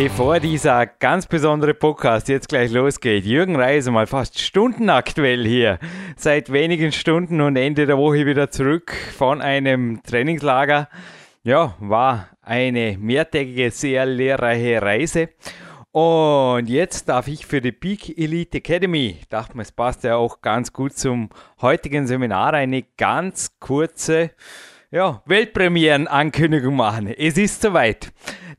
Bevor dieser ganz besondere Podcast jetzt gleich losgeht, Jürgen Reise mal fast stundenaktuell hier. Seit wenigen Stunden und Ende der Woche wieder zurück von einem Trainingslager. Ja, war eine mehrtägige, sehr lehrreiche Reise. Und jetzt darf ich für die Peak Elite Academy, dachte mir, es passt ja auch ganz gut zum heutigen Seminar, eine ganz kurze ja, Weltpremieren-Ankündigung machen. Es ist soweit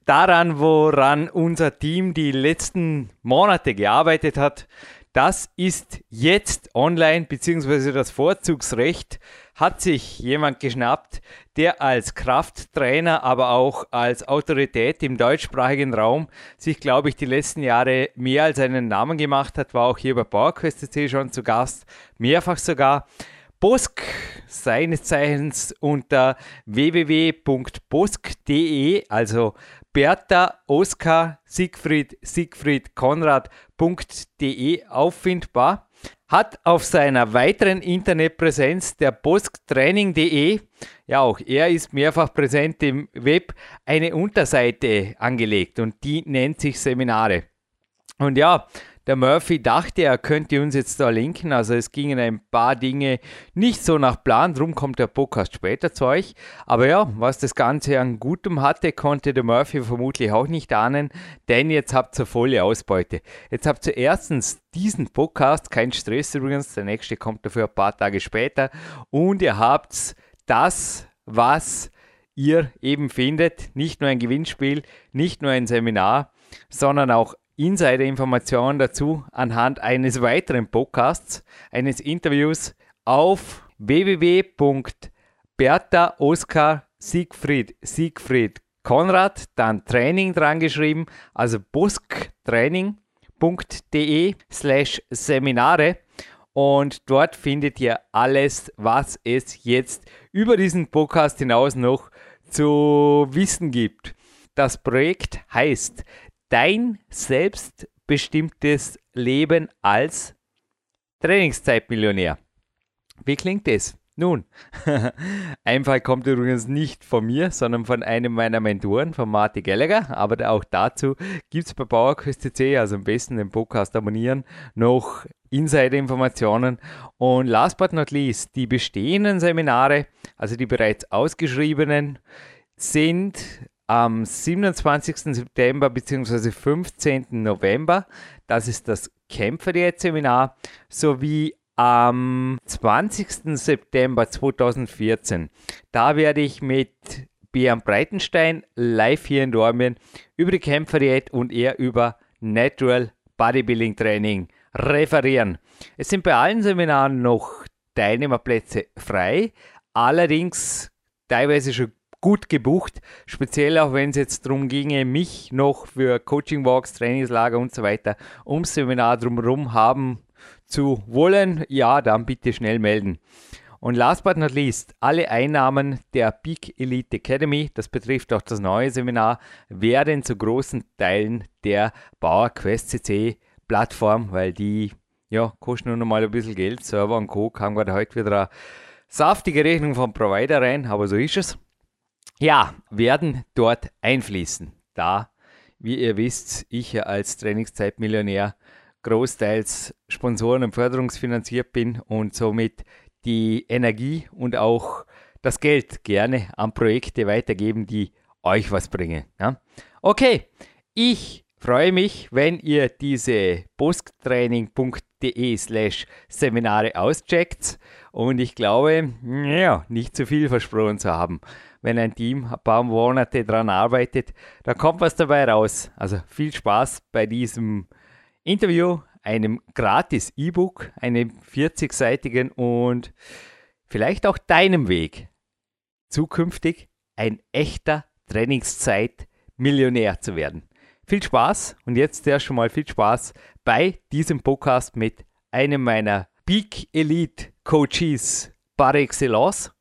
daran, woran unser Team die letzten Monate gearbeitet hat. Das ist jetzt online, beziehungsweise das Vorzugsrecht hat sich jemand geschnappt, der als Krafttrainer, aber auch als Autorität im deutschsprachigen Raum sich, glaube ich, die letzten Jahre mehr als einen Namen gemacht hat, war auch hier bei PowerQuest schon zu Gast, mehrfach sogar. Bosk, seines Zeichens unter www.bosk.de, also Bertha Oskar Siegfried Siegfried Konrad.de auffindbar, hat auf seiner weiteren Internetpräsenz der bosktraining.de, ja auch er ist mehrfach präsent im Web, eine Unterseite angelegt und die nennt sich Seminare. Und ja, der Murphy dachte, er könnte uns jetzt da linken. Also es gingen ein paar Dinge nicht so nach Plan. Drum kommt der Podcast später zu euch. Aber ja, was das Ganze an Gutem hatte, konnte der Murphy vermutlich auch nicht ahnen. Denn jetzt habt ihr volle Ausbeute. Jetzt habt ihr erstens diesen Podcast, kein Stress übrigens. Der nächste kommt dafür ein paar Tage später. Und ihr habt das, was ihr eben findet. Nicht nur ein Gewinnspiel, nicht nur ein Seminar, sondern auch Insider-Informationen dazu anhand eines weiteren Podcasts, eines Interviews auf www.bertha Oskar Siegfried Siegfried Konrad, dann Training dran geschrieben, also busktraining.de slash Seminare und dort findet ihr alles, was es jetzt über diesen Podcast hinaus noch zu wissen gibt. Das Projekt heißt dein selbstbestimmtes Leben als Trainingszeitmillionär. Wie klingt das? Nun, Einfall kommt übrigens nicht von mir, sondern von einem meiner Mentoren, von Marty Gallagher. Aber auch dazu gibt es bei PowerQuest.cc, also am besten den Podcast abonnieren, noch Insider-Informationen. Und last but not least, die bestehenden Seminare, also die bereits ausgeschriebenen, sind am 27. September bzw. 15. November. Das ist das Kämpferdiät-Seminar sowie am 20. September 2014. Da werde ich mit Björn Breitenstein live hier in Dormien über die Kämpferdiät und er über Natural Bodybuilding Training referieren. Es sind bei allen Seminaren noch Teilnehmerplätze frei, allerdings teilweise schon gut gebucht, speziell auch wenn es jetzt darum ginge, mich noch für Coaching Walks, Trainingslager und so weiter ums Seminar drumherum haben zu wollen, ja, dann bitte schnell melden. Und last but not least, alle Einnahmen der Peak Elite Academy, das betrifft auch das neue Seminar, werden zu großen Teilen der Bauer Quest CC Plattform, weil die ja, kosten nur noch mal ein bisschen Geld. Server und Co. kam gerade heute wieder eine saftige Rechnung vom Provider rein, aber so ist es ja, werden dort einfließen. Da, wie ihr wisst, ich ja als Trainingszeitmillionär großteils Sponsoren- und Förderungsfinanziert bin und somit die Energie und auch das Geld gerne an Projekte weitergeben, die euch was bringen. Ja? Okay, ich freue mich, wenn ihr diese busktraining.de slash Seminare auscheckt und ich glaube, ja, nicht zu viel versprochen zu haben wenn ein Team ein paar Monate daran arbeitet, da kommt was dabei raus. Also viel Spaß bei diesem Interview, einem gratis E-Book, einem 40-seitigen und vielleicht auch deinem Weg, zukünftig ein echter Trainingszeit-Millionär zu werden. Viel Spaß und jetzt erst schon mal viel Spaß bei diesem Podcast mit einem meiner Peak Elite Coaches par excellence.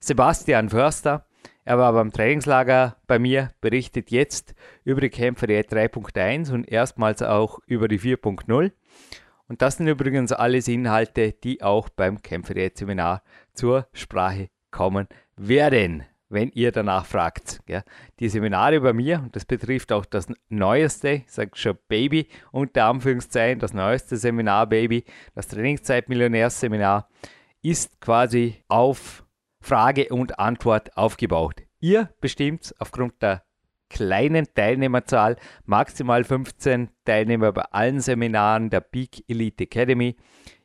Sebastian Förster, er war beim Trainingslager bei mir, berichtet jetzt über die Kämpfer 3.1 und erstmals auch über die 4.0. Und das sind übrigens alles Inhalte, die auch beim Kämpferdiät-Seminar zur Sprache kommen werden, wenn ihr danach fragt. Ja. Die Seminare bei mir, und das betrifft auch das neueste, ich sage schon Baby, unter Anführungszeichen, das neueste Seminar Baby, das Trainingszeit-Millionärs-Seminar, ist quasi auf Frage und Antwort aufgebaut. Ihr bestimmt aufgrund der kleinen Teilnehmerzahl, maximal 15 Teilnehmer bei allen Seminaren der Peak Elite Academy.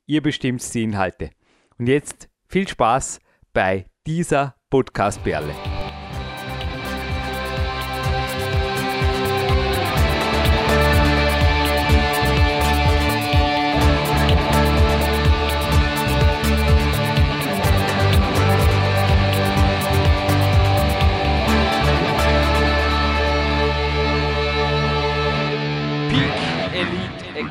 Ihr bestimmt die Inhalte. Und jetzt viel Spaß bei dieser Podcast-Perle.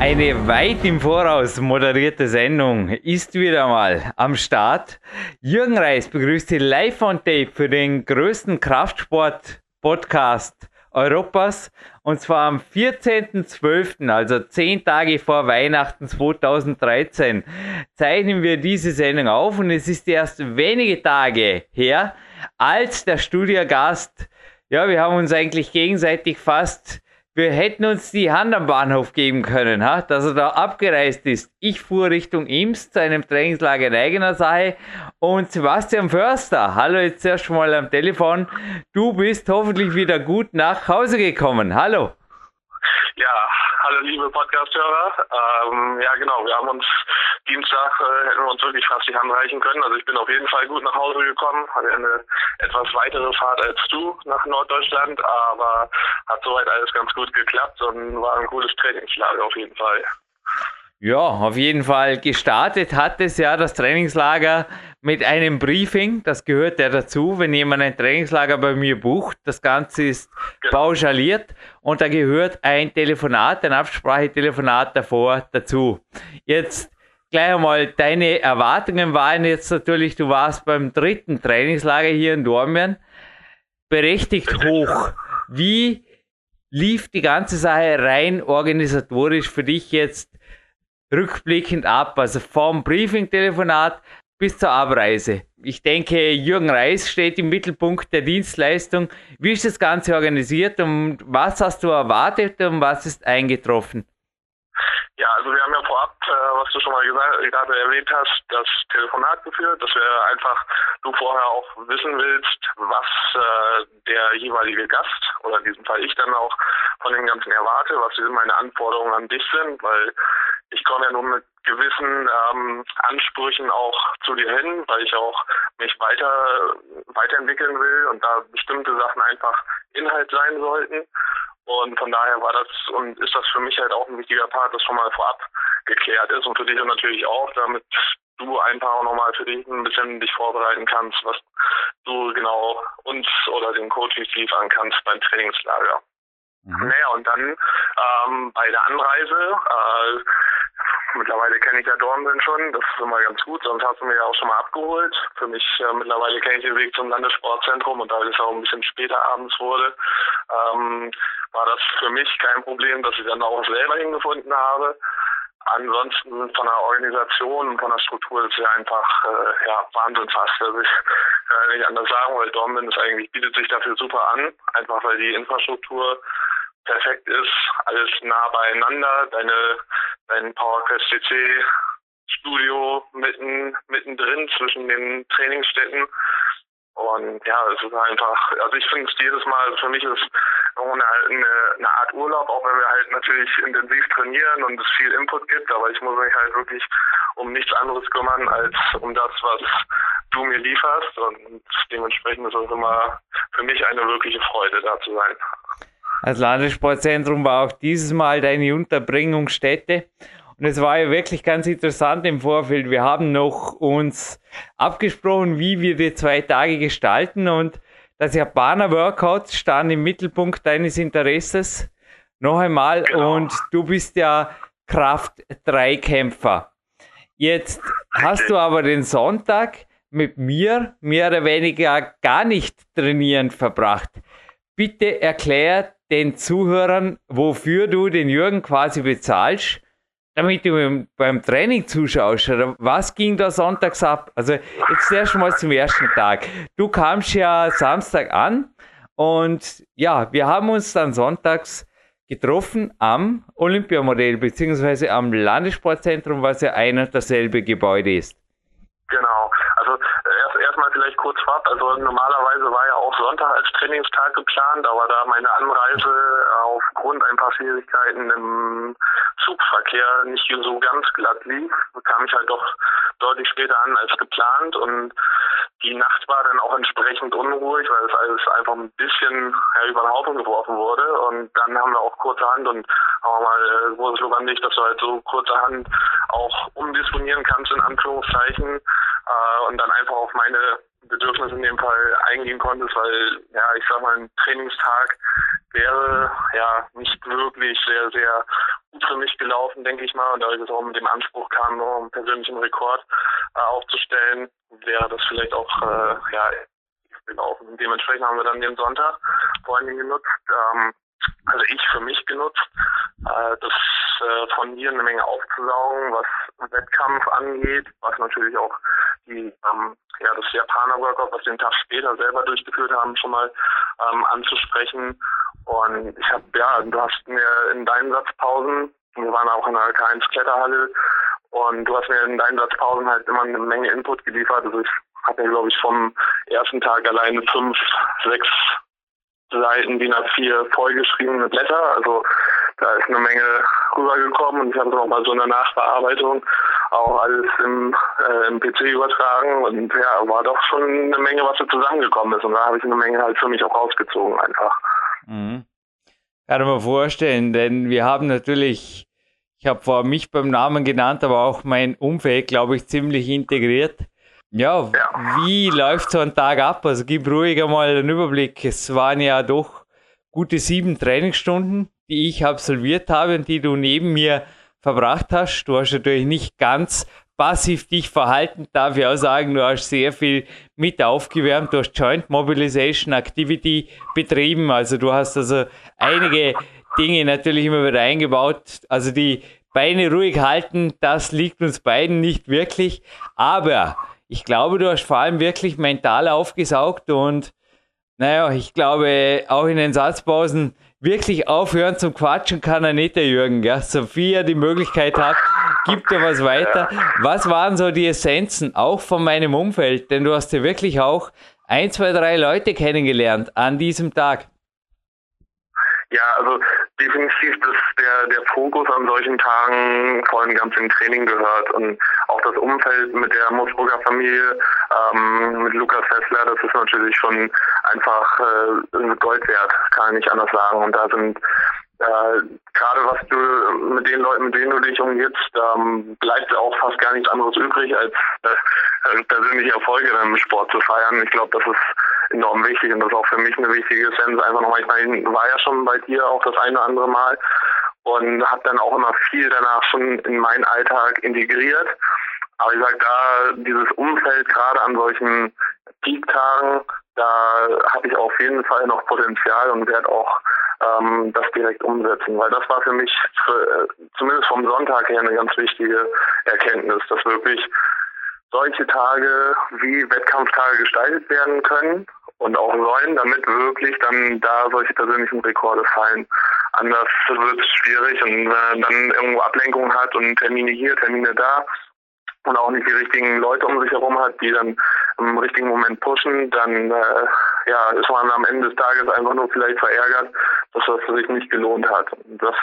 Eine weit im Voraus moderierte Sendung ist wieder mal am Start. Jürgen Reis begrüßt Sie live on tape für den größten Kraftsport-Podcast Europas und zwar am 14.12., also zehn Tage vor Weihnachten 2013, zeichnen wir diese Sendung auf und es ist erst wenige Tage her, als der Studiogast, ja, wir haben uns eigentlich gegenseitig fast wir hätten uns die Hand am Bahnhof geben können, ha? dass er da abgereist ist. Ich fuhr Richtung Imst zu einem Trainingslager in eigener Sache und Sebastian Förster, hallo jetzt erst mal am Telefon, du bist hoffentlich wieder gut nach Hause gekommen. Hallo. Ja, hallo liebe Podcast-Hörer. Ähm, ja genau, wir haben uns Dienstag äh, hätten wir uns wirklich fast die Hand reichen können. Also ich bin auf jeden Fall gut nach Hause gekommen, hatte eine etwas weitere Fahrt als du nach Norddeutschland, aber hat soweit alles ganz gut geklappt und war ein gutes Trainingslager auf jeden Fall. Ja, auf jeden Fall gestartet hat es ja das Trainingslager mit einem Briefing. Das gehört ja dazu, wenn jemand ein Trainingslager bei mir bucht. Das Ganze ist genau. pauschaliert und da gehört ein Telefonat, ein Absprachetelefonat davor dazu. Jetzt gleich einmal, deine Erwartungen waren jetzt natürlich, du warst beim dritten Trainingslager hier in Dormien, berechtigt hoch. Wie lief die ganze Sache rein organisatorisch für dich jetzt rückblickend ab? Also vom Briefing-Telefonat bis zur Abreise. Ich denke, Jürgen Reis steht im Mittelpunkt der Dienstleistung. Wie ist das Ganze organisiert und was hast du erwartet und was ist eingetroffen? Ja, also wir haben ja vorab, äh, was du schon mal gerade erwähnt hast, das Telefonat geführt, dass wir einfach du vorher auch wissen willst, was äh, der jeweilige Gast oder in diesem Fall ich dann auch von dem Ganzen erwarte, was meine Anforderungen an dich sind, weil ich komme ja nun mit gewissen ähm, Ansprüchen auch zu dir hin, weil ich auch mich weiter weiterentwickeln will und da bestimmte Sachen einfach Inhalt sein sollten. Und von daher war das und ist das für mich halt auch ein wichtiger Part, das schon mal vorab geklärt ist und für dich natürlich auch, damit du einfach auch nochmal für dich ein bisschen dich vorbereiten kannst, was du genau uns oder den Coaches liefern kannst beim Trainingslager. Mhm. Naja, und dann ähm, bei der Anreise, äh, mittlerweile kenne ich ja Dornbirn schon, das ist immer ganz gut, sonst hast du mir ja auch schon mal abgeholt. Für mich, äh, mittlerweile kenne ich den Weg zum Landessportzentrum und da es auch ein bisschen später abends wurde, ähm, war das für mich kein Problem, dass ich dann auch selber hingefunden habe. Ansonsten von der Organisation und von der Struktur ist ja einfach äh, ja, Wahnsinn fast. Also ich kann nicht anders sagen, weil Dornbirn ist eigentlich, bietet sich dafür super an, einfach weil die Infrastruktur perfekt ist, alles nah beieinander, deine, dein PowerQuest CC Studio mitten, mittendrin zwischen den Trainingsstätten. Und ja, es ist einfach, also ich finde es jedes Mal, für mich ist eine, eine, eine Art Urlaub, auch wenn wir halt natürlich intensiv trainieren und es viel Input gibt, aber ich muss mich halt wirklich um nichts anderes kümmern, als um das, was du mir lieferst und dementsprechend ist es immer für mich eine wirkliche Freude, da zu sein. Das Landessportzentrum war auch dieses Mal deine Unterbringungsstätte. Und es war ja wirklich ganz interessant im Vorfeld. Wir haben noch uns abgesprochen, wie wir die zwei Tage gestalten und das Japaner Workout stand im Mittelpunkt deines Interesses. Noch einmal genau. und du bist ja Kraft-3-Kämpfer. Jetzt hast du aber den Sonntag mit mir mehr oder weniger gar nicht trainierend verbracht. Bitte erklär den Zuhörern, wofür du den Jürgen quasi bezahlst, damit du beim Training zuschaust. Oder was ging da sonntags ab? Also jetzt erst mal zum ersten Tag. Du kamst ja Samstag an und ja, wir haben uns dann sonntags getroffen am Olympiamodell beziehungsweise am Landessportzentrum, was ja ein und dasselbe Gebäude ist. Genau. Erstmal vielleicht kurz vorab. Also normalerweise war ja auch Sonntag als Trainingstag geplant, aber da meine Anreise aufgrund ein paar Schwierigkeiten im Zugverkehr nicht so ganz glatt lief, kam ich halt doch deutlich später an als geplant und die Nacht war dann auch entsprechend unruhig, weil es alles einfach ein bisschen ja, über den Haufen geworfen wurde. Und dann haben wir auch kurzerhand und auch mal äh, großes an dich, dass du halt so kurzerhand auch umdisponieren kannst, in Anführungszeichen, äh, und dann einfach auf meine Bedürfnisse in dem Fall eingehen konntest, weil, ja, ich sag mal, ein Trainingstag wäre ja nicht wirklich sehr, sehr gut für mich gelaufen, denke ich mal. Und da ich es auch mit dem Anspruch kam, nur einen persönlichen Rekord äh, aufzustellen, wäre das vielleicht auch äh, ja, gelaufen. Dementsprechend haben wir dann den Sonntag vor allem genutzt, ähm, also ich für mich genutzt, äh, das äh, von mir eine Menge aufzusaugen, was Wettkampf angeht, was natürlich auch die ähm, ja das Japaner Workout, was wir den Tag später selber durchgeführt haben, schon mal ähm, anzusprechen. Und ich habe ja, du hast mir in deinen Satzpausen, wir waren auch in der K1 Kletterhalle, und du hast mir in deinen Satzpausen halt immer eine Menge Input geliefert. Also ich habe ja, glaube ich, vom ersten Tag alleine fünf, sechs Seiten DIN A4 vollgeschriebene Blätter. Also da ist eine Menge rübergekommen und ich habe noch mal so eine Nachbearbeitung auch alles im, äh, im PC übertragen und ja, war doch schon eine Menge, was da zusammengekommen ist und da habe ich eine Menge halt für mich auch rausgezogen einfach. Mhm. Kann mir vorstellen, denn wir haben natürlich, ich habe vor mich beim Namen genannt, aber auch mein Umfeld, glaube ich, ziemlich integriert. Ja, ja, wie läuft so ein Tag ab? Also gib ruhig einmal einen Überblick. Es waren ja doch gute sieben Trainingsstunden, die ich absolviert habe und die du neben mir verbracht hast. Du hast natürlich nicht ganz passiv dich verhalten, darf ich auch sagen, du hast sehr viel mit aufgewärmt, du hast Joint Mobilization Activity betrieben, also du hast also einige Dinge natürlich immer wieder eingebaut, also die Beine ruhig halten, das liegt uns beiden nicht wirklich, aber ich glaube, du hast vor allem wirklich mental aufgesaugt und naja, ich glaube, auch in den Satzpausen wirklich aufhören zum Quatschen kann er nicht, der Jürgen. Gell? Sophia die Möglichkeit hat, gibt er was weiter. Was waren so die Essenzen, auch von meinem Umfeld? Denn du hast ja wirklich auch ein, zwei, drei Leute kennengelernt an diesem Tag. Ja, also definitiv, dass der, der Fokus an solchen Tagen vor allem ganz im Training gehört und das Umfeld mit der Musburger Familie, ähm, mit Lukas Hessler, das ist natürlich schon einfach äh, Gold wert, kann ich nicht anders sagen. Und da sind äh, gerade was du mit den Leuten, mit denen du dich umgibst, ähm, bleibt auch fast gar nichts anderes übrig, als äh, persönliche Erfolge dann im Sport zu feiern. Ich glaube, das ist enorm wichtig und das ist auch für mich eine wichtige Essenz. Einfach nochmal, ich meine, war ja schon bei dir auch das eine oder andere Mal und habe dann auch immer viel danach schon in meinen Alltag integriert. Aber ich sag da, dieses Umfeld gerade an solchen Peak-Tagen, da habe ich auf jeden Fall noch Potenzial und werde auch ähm, das direkt umsetzen. Weil das war für mich, für, äh, zumindest vom Sonntag her, eine ganz wichtige Erkenntnis, dass wirklich solche Tage wie Wettkampftage gestaltet werden können und auch sollen, damit wirklich dann da solche persönlichen Rekorde fallen. Anders wird es schwierig und wenn er dann irgendwo Ablenkung hat und Termine hier, Termine da und auch nicht die richtigen Leute um sich herum hat, die dann im richtigen Moment pushen, dann äh, ja, ist man am Ende des Tages einfach nur vielleicht verärgert, dass das sich nicht gelohnt hat. Das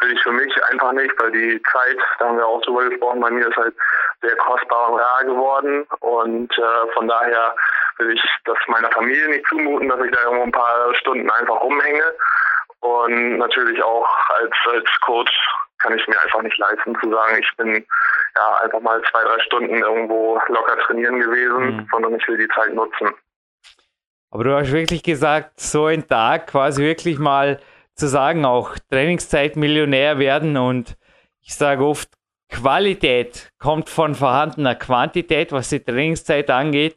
will ich für mich einfach nicht, weil die Zeit, da haben wir auch drüber gesprochen, bei mir ist halt sehr kostbar und rar geworden und äh, von daher will ich das meiner Familie nicht zumuten, dass ich da irgendwo ein paar Stunden einfach rumhänge und natürlich auch als, als Coach kann ich mir einfach nicht leisten zu sagen, ich bin ja einfach mal zwei, drei Stunden irgendwo locker trainieren gewesen, mhm. sondern ich will die Zeit nutzen. Aber du hast wirklich gesagt, so ein Tag quasi wirklich mal zu sagen, auch Trainingszeit Millionär werden und ich sage oft, Qualität kommt von vorhandener Quantität, was die Trainingszeit angeht.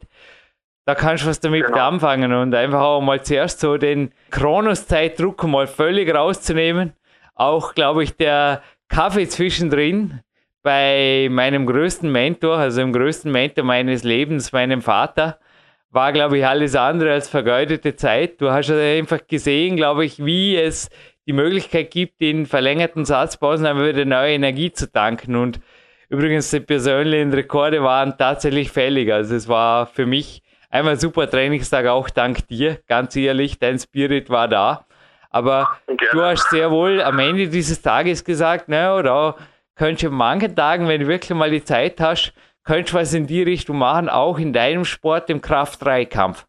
Da kannst du was damit genau. anfangen und einfach auch mal zuerst so den Kronoszeitdruck mal völlig rauszunehmen. Auch, glaube ich, der Kaffee zwischendrin bei meinem größten Mentor, also dem größten Mentor meines Lebens, meinem Vater, war, glaube ich, alles andere als vergeudete Zeit. Du hast einfach gesehen, glaube ich, wie es die Möglichkeit gibt, in verlängerten Satzpausen einfach wieder neue Energie zu tanken. Und übrigens, die persönlichen Rekorde waren tatsächlich fällig. Also es war für mich einmal ein super Trainingstag, auch dank dir. Ganz ehrlich, dein Spirit war da. Aber Gerne. du hast sehr wohl am Ende dieses Tages gesagt, ne, oder könntest du manchen Tagen, wenn du wirklich mal die Zeit hast, könntest du was in die Richtung machen, auch in deinem Sport, im Kraft-3-Kampf.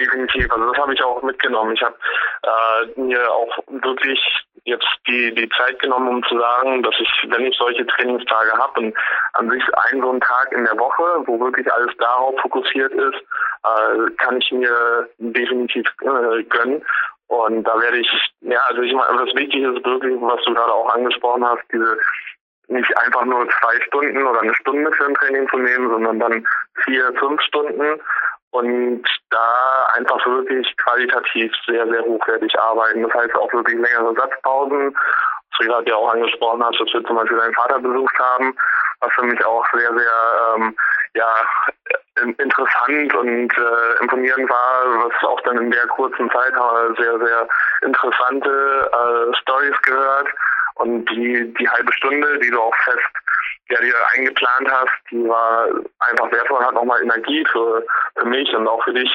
Definitiv, also das habe ich auch mitgenommen. Ich habe äh, mir auch wirklich jetzt die, die Zeit genommen, um zu sagen, dass ich, wenn ich solche Trainingstage habe und an sich einen so einen Tag in der Woche, wo wirklich alles darauf fokussiert ist, äh, kann ich mir definitiv äh, gönnen. Und da werde ich, ja, also ich meine, das Wichtige ist wirklich, was du gerade auch angesprochen hast, diese nicht einfach nur zwei Stunden oder eine Stunde für ein Training zu nehmen, sondern dann vier, fünf Stunden und da einfach wirklich qualitativ sehr, sehr hochwertig arbeiten. Das heißt auch wirklich längere Satzpausen. Was du gerade ja auch angesprochen hast, dass wir zum Beispiel deinen Vater besucht haben, was für mich auch sehr, sehr ähm, ja, interessant und äh, imponierend war, was auch dann in der kurzen Zeit sehr, sehr interessante äh, Stories gehört. Und die, die halbe Stunde, die du auch fest ja, dir eingeplant hast, die war einfach wertvoll, hat nochmal Energie für, für mich und auch für dich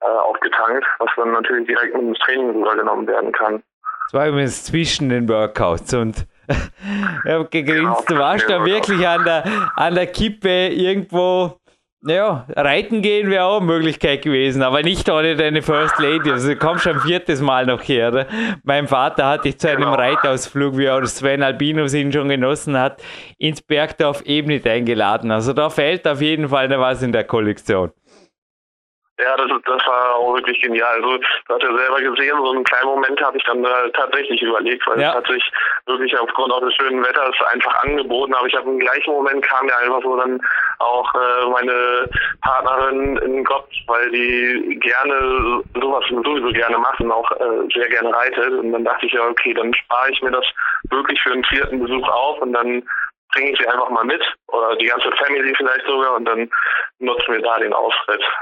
äh, aufgetankt, was dann natürlich direkt mit ins Training rübergenommen werden kann. Das war übrigens zwischen den Workouts und ich habe gegrinst, genau, du warst da wirklich an der, an der Kippe irgendwo ja, reiten gehen wäre auch eine Möglichkeit gewesen, aber nicht ohne deine First Lady. Also du kommst schon ein viertes Mal noch her. Oder? Mein Vater hat dich zu einem genau. Reitausflug, wie auch Sven Albinus ihn schon genossen hat, ins Bergdorf Ebnit eingeladen. Also da fehlt auf jeden Fall noch was in der Kollektion. Ja, das, das war auch wirklich genial. Also, du hast ja selber gesehen, so einen kleinen Moment habe ich dann äh, tatsächlich überlegt, weil ja. es hat sich wirklich aufgrund auch des schönen Wetters einfach angeboten. Aber ich habe im gleichen Moment kam mir einfach so dann auch äh, meine Partnerin in den Kopf, weil die gerne sowas sowieso gerne macht und auch äh, sehr gerne reitet. Und dann dachte ich ja, okay, dann spare ich mir das wirklich für einen vierten Besuch auf und dann bringe ich sie einfach mal mit oder die ganze Family vielleicht sogar und dann nutzen wir da den Auftritt.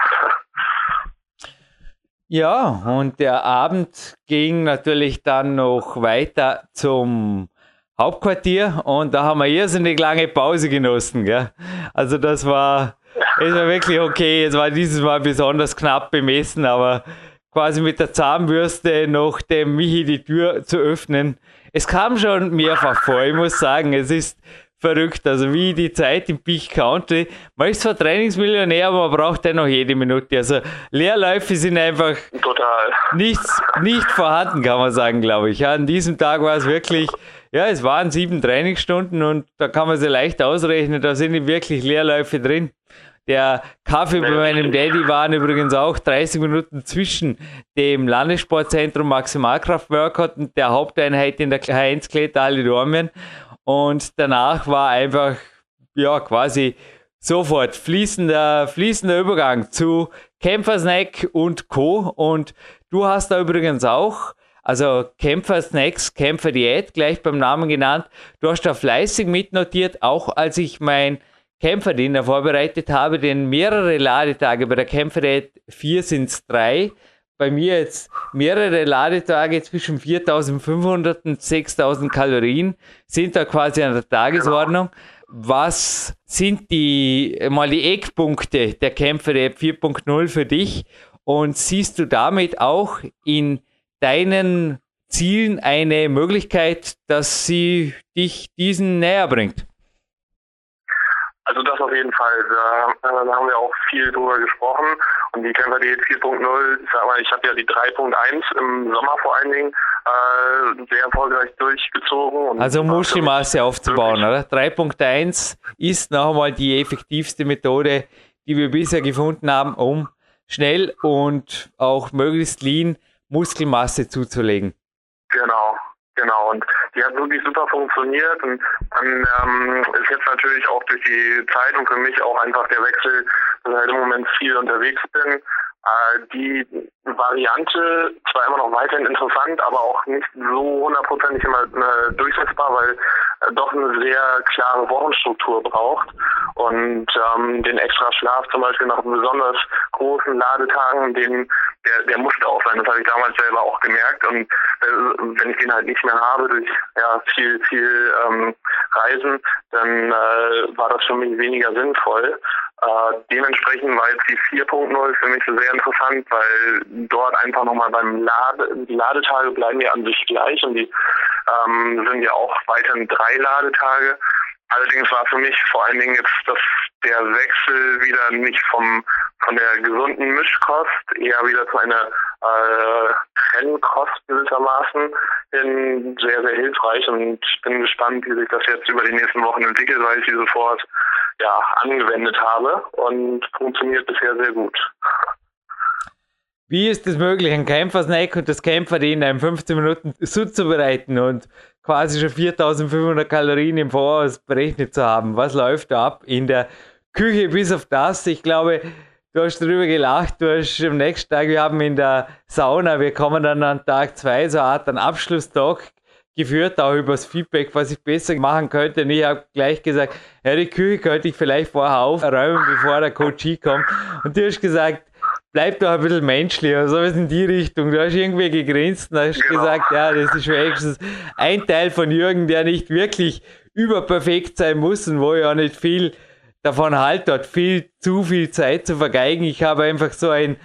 Ja, und der Abend ging natürlich dann noch weiter zum Hauptquartier und da haben wir irrsinnig lange Pause genossen. Gell? Also das war, es war wirklich okay. Es war dieses Mal besonders knapp bemessen, aber quasi mit der Zahnbürste noch dem Michi die Tür zu öffnen. Es kam schon mehrfach vor. Ich muss sagen, es ist verrückt. Also wie die Zeit im Peak Country. Man ist zwar Trainingsmillionär, aber man braucht dennoch jede Minute. Also Leerläufe sind einfach Total. Nichts, nicht vorhanden, kann man sagen, glaube ich. Ja, an diesem Tag war es wirklich, ja, es waren sieben Trainingsstunden und da kann man sie leicht ausrechnen, da sind wirklich Leerläufe drin. Der Kaffee bei meinem Daddy waren übrigens auch 30 Minuten zwischen dem Landessportzentrum Maximalkraft Workout und der Haupteinheit in der H1 Kletale Dormien. Und danach war einfach, ja, quasi sofort fließender, fließender Übergang zu Kämpfersnack und Co. Und du hast da übrigens auch, also Kämpfersnacks, Kämpferdiät, gleich beim Namen genannt. Du hast da fleißig mitnotiert, auch als ich mein Kämpferdiener vorbereitet habe, denn mehrere Ladetage bei der Kämpferdiät, vier sind es drei, bei mir jetzt mehrere Ladetage zwischen 4500 und 6000 Kalorien sind da quasi an der Tagesordnung. Was sind die, mal die Eckpunkte der Kämpfer der 4.0 für dich? Und siehst du damit auch in deinen Zielen eine Möglichkeit, dass sie dich diesen näher bringt? Also das auf jeden Fall. Da, äh, da haben wir auch viel drüber gesprochen. Und die Kämpferdiät 4.0, ich sag mal, ich habe ja die 3.1 im Sommer vor allen Dingen äh, sehr erfolgreich durchgezogen. also Muskelmasse aufzubauen, oder? 3.1 ist noch einmal die effektivste Methode, die wir bisher gefunden haben, um schnell und auch möglichst lean Muskelmasse zuzulegen. Genau, genau. Und die hat wirklich super funktioniert und dann ähm, ist jetzt natürlich auch durch die Zeit und für mich auch einfach der Wechsel, dass ich halt im Moment viel unterwegs bin, äh, die Variante zwar immer noch weiterhin interessant, aber auch nicht so hundertprozentig immer äh, durchsetzbar, weil doch eine sehr klare Wochenstruktur braucht und ähm, den extra Schlaf zum Beispiel nach besonders großen Ladetagen, den der, der musste auch sein. Das habe ich damals selber auch gemerkt. Und äh, wenn ich den halt nicht mehr habe durch ja, viel, viel ähm, Reisen, dann äh, war das für mich weniger sinnvoll. Äh, dementsprechend war jetzt die 4.0 für mich sehr interessant, weil dort einfach nochmal beim Lade, die Ladetage bleiben ja an sich gleich und die ähm, sind ja auch weiterhin drei Ladetage. Allerdings war für mich vor allen Dingen jetzt das, der Wechsel wieder nicht vom von der gesunden Mischkost eher wieder zu einer äh, Trennkost gewissermaßen hin sehr, sehr hilfreich und ich bin gespannt, wie sich das jetzt über die nächsten Wochen entwickelt, weil ich sie sofort ja, angewendet habe und funktioniert bisher sehr gut. Wie ist es möglich, ein Kämpfersnack und das Kämpferdienen in 15 Minuten zuzubereiten und quasi schon 4500 Kalorien im Voraus berechnet zu haben? Was läuft da ab in der Küche bis auf das? Ich glaube, du hast darüber gelacht, du hast am nächsten Tag, wir haben in der Sauna, wir kommen dann an Tag 2 so eine Art einen Abschlusstalk geführt, auch über das Feedback, was ich besser machen könnte. Und ich habe gleich gesagt, ja, die Küche könnte ich vielleicht vorher aufräumen, bevor der Coach kommt. Und du hast gesagt, bleib doch ein bisschen menschlich oder sowas in die Richtung. Du hast irgendwie gegrinst und hast genau. gesagt, ja, das ist wenigstens ein Teil von Jürgen, der nicht wirklich überperfekt sein muss und wo auch nicht viel davon halt, dort viel zu viel Zeit zu vergeigen. Ich habe einfach so ein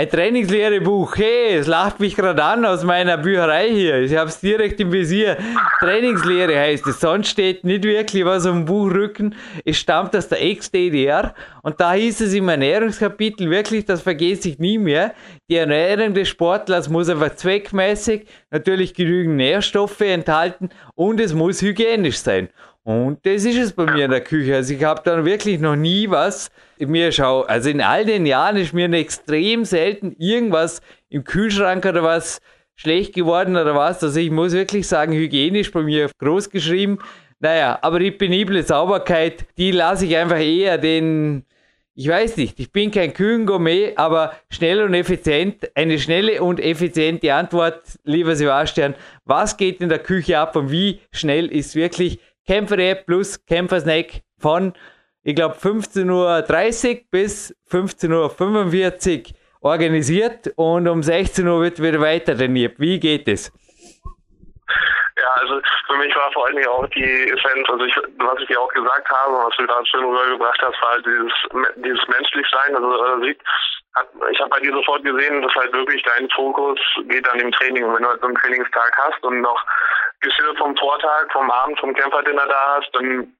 ein Trainingslehrebuch, hey, es lacht mich gerade an aus meiner Bücherei hier. Ich habe es direkt im Visier. Trainingslehre heißt es. Sonst steht nicht wirklich was am Buchrücken. Es stammt aus der Ex-DDR und da hieß es im Ernährungskapitel wirklich, das vergesse ich nie mehr. Die Ernährung des Sportlers muss einfach zweckmäßig, natürlich genügend Nährstoffe enthalten und es muss hygienisch sein. Und das ist es bei mir in der Küche. Also ich habe dann wirklich noch nie was mir schau. Also in all den Jahren ist mir extrem selten irgendwas im Kühlschrank oder was schlecht geworden oder was. Also ich muss wirklich sagen, hygienisch bei mir groß geschrieben. Naja, aber die penible Sauberkeit, die lasse ich einfach eher den, ich weiß nicht, ich bin kein Küchengourmet, aber schnell und effizient, eine schnelle und effiziente Antwort, lieber Sebastian, was geht in der Küche ab und wie schnell ist wirklich Kämpfer-App plus Kämpfer-Snack von, ich glaube, 15.30 Uhr bis 15.45 Uhr organisiert und um 16 Uhr wird wieder weiter trainiert. Wie geht es? Ja, also für mich war vor allen Dingen auch die Essenz, also ich, was ich dir auch gesagt habe, was du gerade schön rübergebracht hast, war halt dieses, dieses Menschlichsein. Also äh, ich habe bei dir sofort gesehen, dass halt wirklich dein Fokus geht an dem Training. Und wenn du halt so einen Trainingstag hast und noch Geschirr vom Vortag, vom Abend, vom Kämpferdinner da hast, dann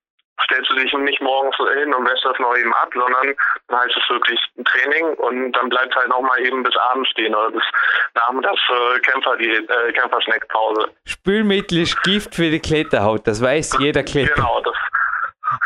stellst du dich nicht morgens hin und wäschst das noch eben ab, sondern dann heißt es wirklich ein Training und dann bleibt halt noch mal eben bis abends stehen oder bis nachmittags äh, Kämpfer die äh, Kämpfersnackpause. Spülmittel ist Gift für die Kletterhaut, das weiß jeder Kletterer. Genau, das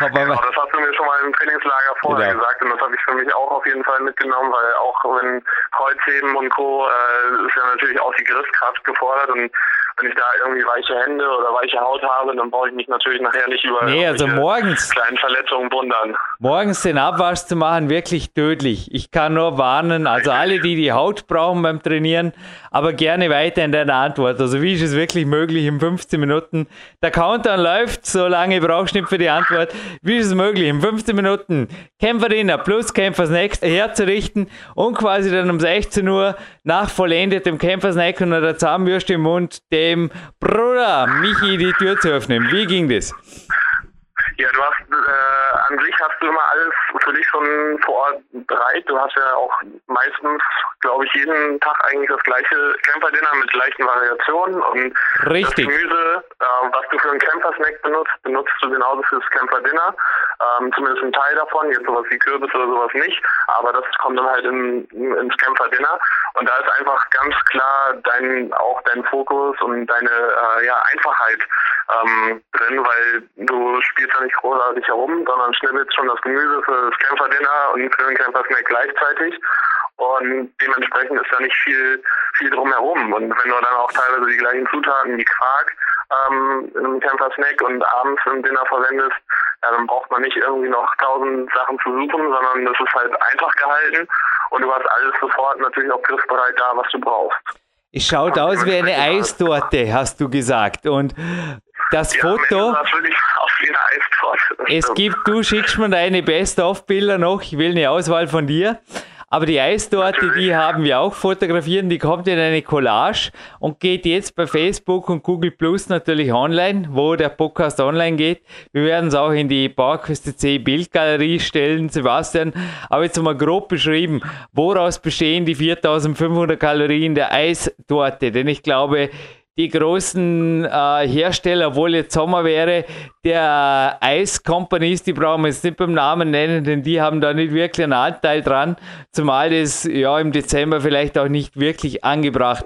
aber genau, das hast du mir schon mal im Trainingslager vorher genau. gesagt und das habe ich für mich auch auf jeden Fall mitgenommen, weil auch wenn Kreuzheben und Co. Äh, ist ja natürlich auch die Griffkraft gefordert und wenn ich da irgendwie weiche Hände oder weiche Haut habe, dann brauche ich mich natürlich nachher nicht über nee, also morgens, kleinen Verletzungen wundern. Morgens den Abwasch zu machen, wirklich tödlich. Ich kann nur warnen, also alle, die die Haut brauchen beim Trainieren, aber gerne weiter in deiner Antwort. Also wie ist es wirklich möglich in 15 Minuten? Der Countdown läuft, so lange brauchst du nicht für die Antwort. Wie ist es möglich, in 15 Minuten Kämpferdiener plus Kämpfersnack herzurichten und quasi dann um 16 Uhr nach vollendetem Kämpfersnack und einer Zahnbürste im Mund dem Bruder Michi die Tür zu öffnen. Wie ging das? Ja, du hast äh, an sich hast du immer alles für dich schon vor Ort bereit. Du hast ja auch meistens, glaube ich, jeden Tag eigentlich das gleiche Camper-Dinner mit leichten Variationen und Richtig. das Gemüse, äh, was du für einen Camper-Snack benutzt, benutzt du genauso fürs Camper-Dinner. Ähm, zumindest ein Teil davon, jetzt sowas wie Kürbis oder sowas nicht, aber das kommt dann halt in, ins Camper-Dinner und da ist einfach ganz klar dein auch dein Fokus und deine äh, ja, Einfachheit ähm, drin, weil du spielst da nicht großartig herum, sondern schnibbelst schon das Gemüse für das Camper-Dinner und für den Camper-Snack gleichzeitig. Und dementsprechend ist da nicht viel, viel drumherum. Und wenn du dann auch teilweise die gleichen Zutaten wie Quark ähm, im Camper-Snack und abends im Dinner verwendest, ja, dann braucht man nicht irgendwie noch tausend Sachen zu suchen, sondern das ist halt einfach gehalten und du hast alles sofort natürlich auch griffbereit da, was du brauchst. Es schaut aus wie eine Eistorte, hast du gesagt. Und das Foto. Ja, Eistorte. Es gibt, du schickst mir deine Best-of-Bilder noch. Ich will eine Auswahl von dir. Aber die Eistorte, die haben wir auch fotografiert. Die kommt in eine Collage und geht jetzt bei Facebook und Google Plus natürlich online, wo der Podcast online geht. Wir werden es auch in die PowerQuest C Bildgalerie stellen, Sebastian. Aber jetzt mal grob beschrieben, woraus bestehen die 4500 Kalorien der Eistorte? Denn ich glaube, die großen äh, Hersteller, obwohl jetzt Sommer wäre, der Ice Companies, die brauchen wir jetzt nicht beim Namen nennen, denn die haben da nicht wirklich einen Anteil dran, zumal das ja im Dezember vielleicht auch nicht wirklich angebracht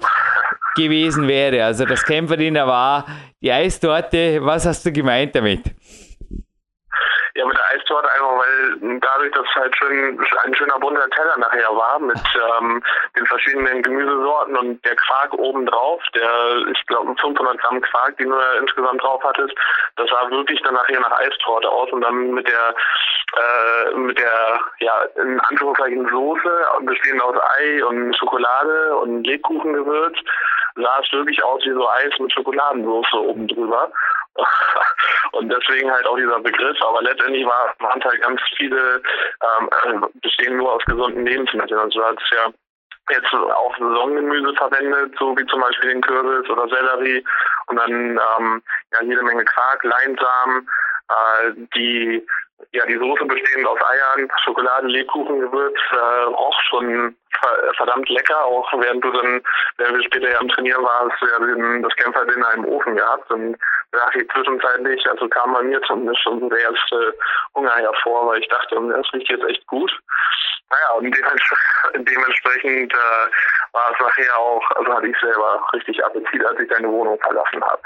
gewesen wäre. Also das Kämpferdiener war die Eistorte. Was hast du gemeint damit? Ja, mit der Eistorte einfach, weil dadurch, dass es halt schön, ein schöner bunter Teller nachher war mit ähm, den verschiedenen Gemüsesorten und der Quark obendrauf, der, ich glaube, 500 Gramm Quark, die du insgesamt drauf hattest, das sah wirklich dann nachher nach Eistorte aus und dann mit der, äh, mit der, ja, in Anführungszeichen Soße, bestehend aus Ei und Schokolade und Lebkuchengewürz, sah es wirklich aus wie so Eis mit Schokoladensauce oben drüber. Und deswegen halt auch dieser Begriff. Aber letztendlich war, waren halt ganz viele, ähm, bestehen nur aus gesunden Lebensmitteln. Also du hast ja jetzt auch Saisongemüse verwendet, so wie zum Beispiel den Kürbis oder Sellerie und dann ähm, ja jede Menge Quark, Leinsamen, äh, die ja, die Soße bestehend aus Eiern, Schokoladen, Lebkuchengewürz, äh, roch schon verdammt lecker, auch während du dann, während wir später ja am Trainieren warst, ja den, das Kämpferdinner im Ofen gehabt und nach die zwischenzeitlich, also kam bei mir zumindest schon der erste Hunger hervor, weil ich dachte, das riecht jetzt echt gut. Naja, und dementsprechend äh, war es nachher auch, also hatte ich selber richtig Appetit, als ich deine Wohnung verlassen habe.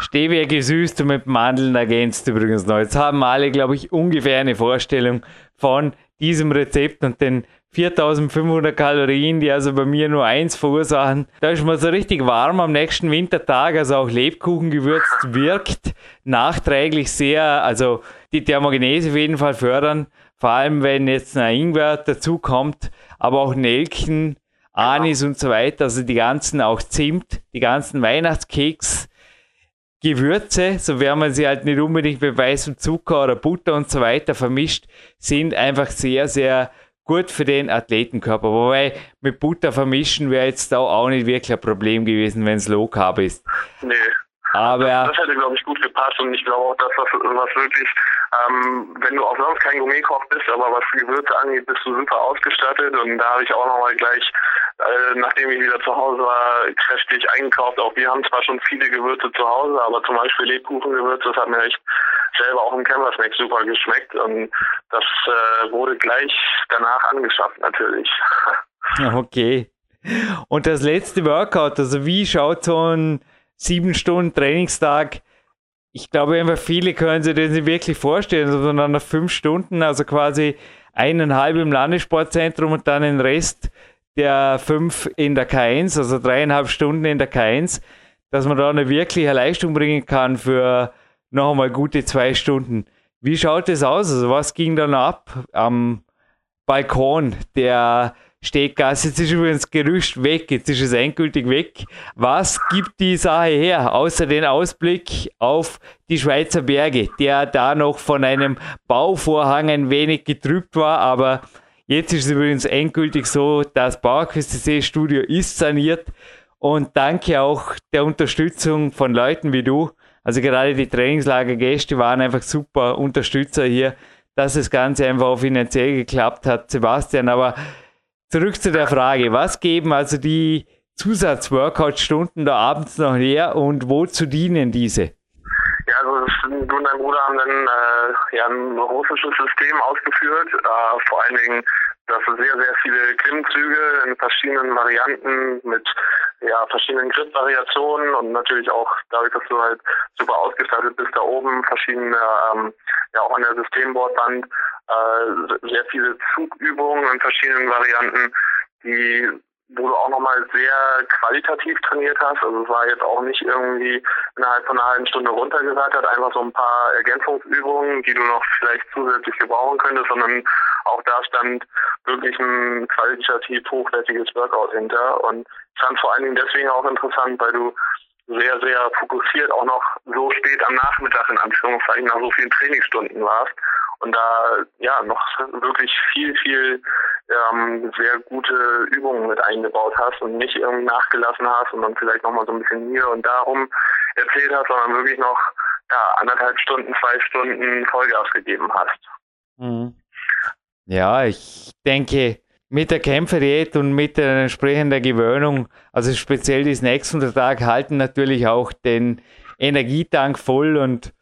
Stevia gesüßt und mit Mandeln ergänzt übrigens noch. Jetzt haben alle, glaube ich, ungefähr eine Vorstellung von diesem Rezept und den 4500 Kalorien, die also bei mir nur eins verursachen. Da ist man so richtig warm am nächsten Wintertag, also auch Lebkuchen gewürzt wirkt nachträglich sehr, also die Thermogenese auf jeden Fall fördern, vor allem wenn jetzt ein Ingwer dazu kommt, aber auch Nelken, Anis und so weiter, also die ganzen auch Zimt, die ganzen Weihnachtskeks, Gewürze, so wäre man sie halt nicht unbedingt mit weißem Zucker oder Butter und so weiter vermischt, sind einfach sehr, sehr gut für den Athletenkörper. Wobei mit Butter vermischen wäre jetzt da auch nicht wirklich ein Problem gewesen, wenn es Low Carb ist. Nee. Aber das, das hätte, glaube ich, gut gepasst und ich glaube auch, dass das was wirklich, ähm, wenn du auch sonst kein Gourmetkoch bist, aber was Gewürze angeht, bist du super ausgestattet und da habe ich auch nochmal gleich äh, nachdem ich wieder zu Hause war, kräftig eingekauft. Auch wir haben zwar schon viele Gewürze zu Hause, aber zum Beispiel Lebkuchengewürze, das hat mir echt selber auch im Campersnack super geschmeckt und das äh, wurde gleich danach angeschafft natürlich. Okay. Und das letzte Workout, also wie schaut so ein sieben Stunden Trainingstag ich glaube einfach viele können sich das nicht wirklich vorstellen, sondern nach fünf Stunden, also quasi eineinhalb im Landessportzentrum und dann den Rest der fünf in der K1, also dreieinhalb Stunden in der K1, dass man da eine wirkliche Leistung bringen kann für noch einmal gute zwei Stunden. Wie schaut das aus? Also was ging dann ab am Balkon der Steggasse? Jetzt ist übrigens Gerücht weg, jetzt ist es endgültig weg. Was gibt die Sache her, außer den Ausblick auf die Schweizer Berge, der da noch von einem Bauvorhang ein wenig getrübt war, aber Jetzt ist es übrigens endgültig so, das PowerQuest Studio ist saniert und danke auch der Unterstützung von Leuten wie du Also gerade die Trainingslagergäste waren einfach super Unterstützer hier, dass das Ganze einfach auch finanziell geklappt hat, Sebastian. Aber zurück zu der Frage, was geben also die Zusatz-Workout-Stunden da abends noch her und wozu dienen diese? Also du und dein Bruder haben dann äh, ja, ein russisches System ausgeführt, äh, vor allen Dingen das sehr, sehr viele Klimmzüge in verschiedenen Varianten mit ja, verschiedenen Grip-Variationen und natürlich auch dadurch, dass du halt super ausgestattet bist da oben, verschiedene, ähm, ja auch an der Systembordwand, äh, sehr viele Zugübungen in verschiedenen Varianten, die wo du auch nochmal sehr qualitativ trainiert hast. Also es war jetzt auch nicht irgendwie innerhalb von einer halben Stunde runtergesagt einfach so ein paar Ergänzungsübungen, die du noch vielleicht zusätzlich gebrauchen könntest, sondern auch da stand wirklich ein qualitativ hochwertiges Workout hinter. Und ich fand vor allen Dingen deswegen auch interessant, weil du sehr, sehr fokussiert auch noch so spät am Nachmittag in Anführungszeichen nach so vielen Trainingsstunden warst und da ja noch wirklich viel, viel ähm, sehr gute Übungen mit eingebaut hast und nicht irgendwie nachgelassen hast und dann vielleicht nochmal so ein bisschen hier und darum erzählt hast, sondern wirklich noch ja, anderthalb Stunden, zwei Stunden Vollgas gegeben hast. Mhm. Ja, ich denke, mit der Kämpferdiät und mit der entsprechenden Gewöhnung, also speziell die Snacks unter Tag, halten natürlich auch den Energietank voll und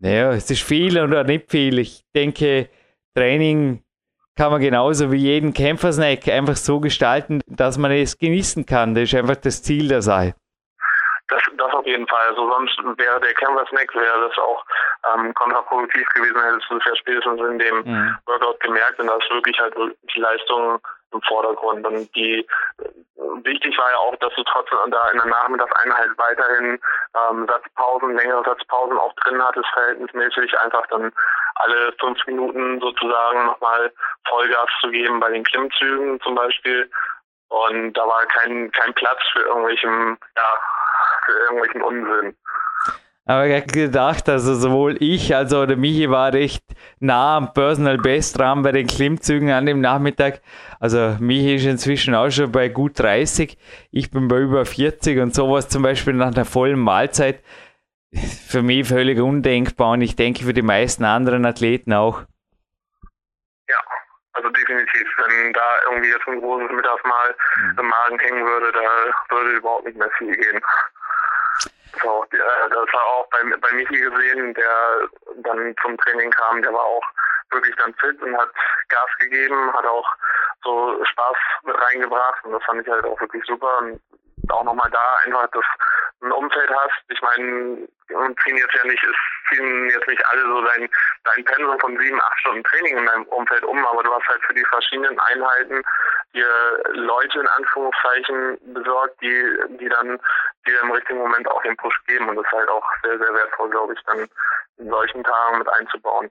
naja, es ist viel oder nicht viel. Ich denke, Training kann man genauso wie jeden Kämpfersnack einfach so gestalten, dass man es genießen kann. Das ist einfach das Ziel der Sache. Das, das auf jeden Fall. Also sonst wäre der Canvas-Snack, wäre das auch ähm, kontraproduktiv gewesen, hättest du es ja spätestens in dem mhm. Workout gemerkt und da ist wirklich halt die Leistung im Vordergrund. Und die wichtig war ja auch, dass du trotzdem da in der Nachmittagseinheit weiterhin ähm, Satzpausen, längere Satzpausen auch drin hattest, verhältnismäßig einfach dann alle fünf Minuten sozusagen nochmal Vollgas zu geben bei den Klimmzügen zum Beispiel. Und da war kein, kein Platz für irgendwelchen, ja, für irgendwelchen Unsinn. Aber ich habe gedacht, also sowohl ich als auch der Michi war recht nah am Personal Best dran bei den Klimmzügen an dem Nachmittag. Also Michi ist inzwischen auch schon bei gut 30. Ich bin bei über 40 und sowas zum Beispiel nach einer vollen Mahlzeit für mich völlig undenkbar und ich denke für die meisten anderen Athleten auch. Ja, also definitiv. Wenn da irgendwie jetzt ein großes Mittagsmahl mhm. im Magen hängen würde, da würde überhaupt nicht mehr viel gehen. So, äh, das war auch bei, bei Michi gesehen, der dann zum Training kam, der war auch wirklich dann fit und hat Gas gegeben, hat auch so Spaß mit reingebracht und das fand ich halt auch wirklich super. Und auch nochmal da einfach das ein Umfeld hast. Ich meine, ziehen jetzt ja nicht, es ziehen jetzt nicht alle so dein, dein Pensum von sieben, acht Stunden Training in deinem Umfeld um, aber du hast halt für die verschiedenen Einheiten dir Leute in Anführungszeichen besorgt, die, die dann dir im richtigen Moment auch den Push geben und das ist halt auch sehr, sehr wertvoll, glaube ich, dann in solchen Tagen mit einzubauen.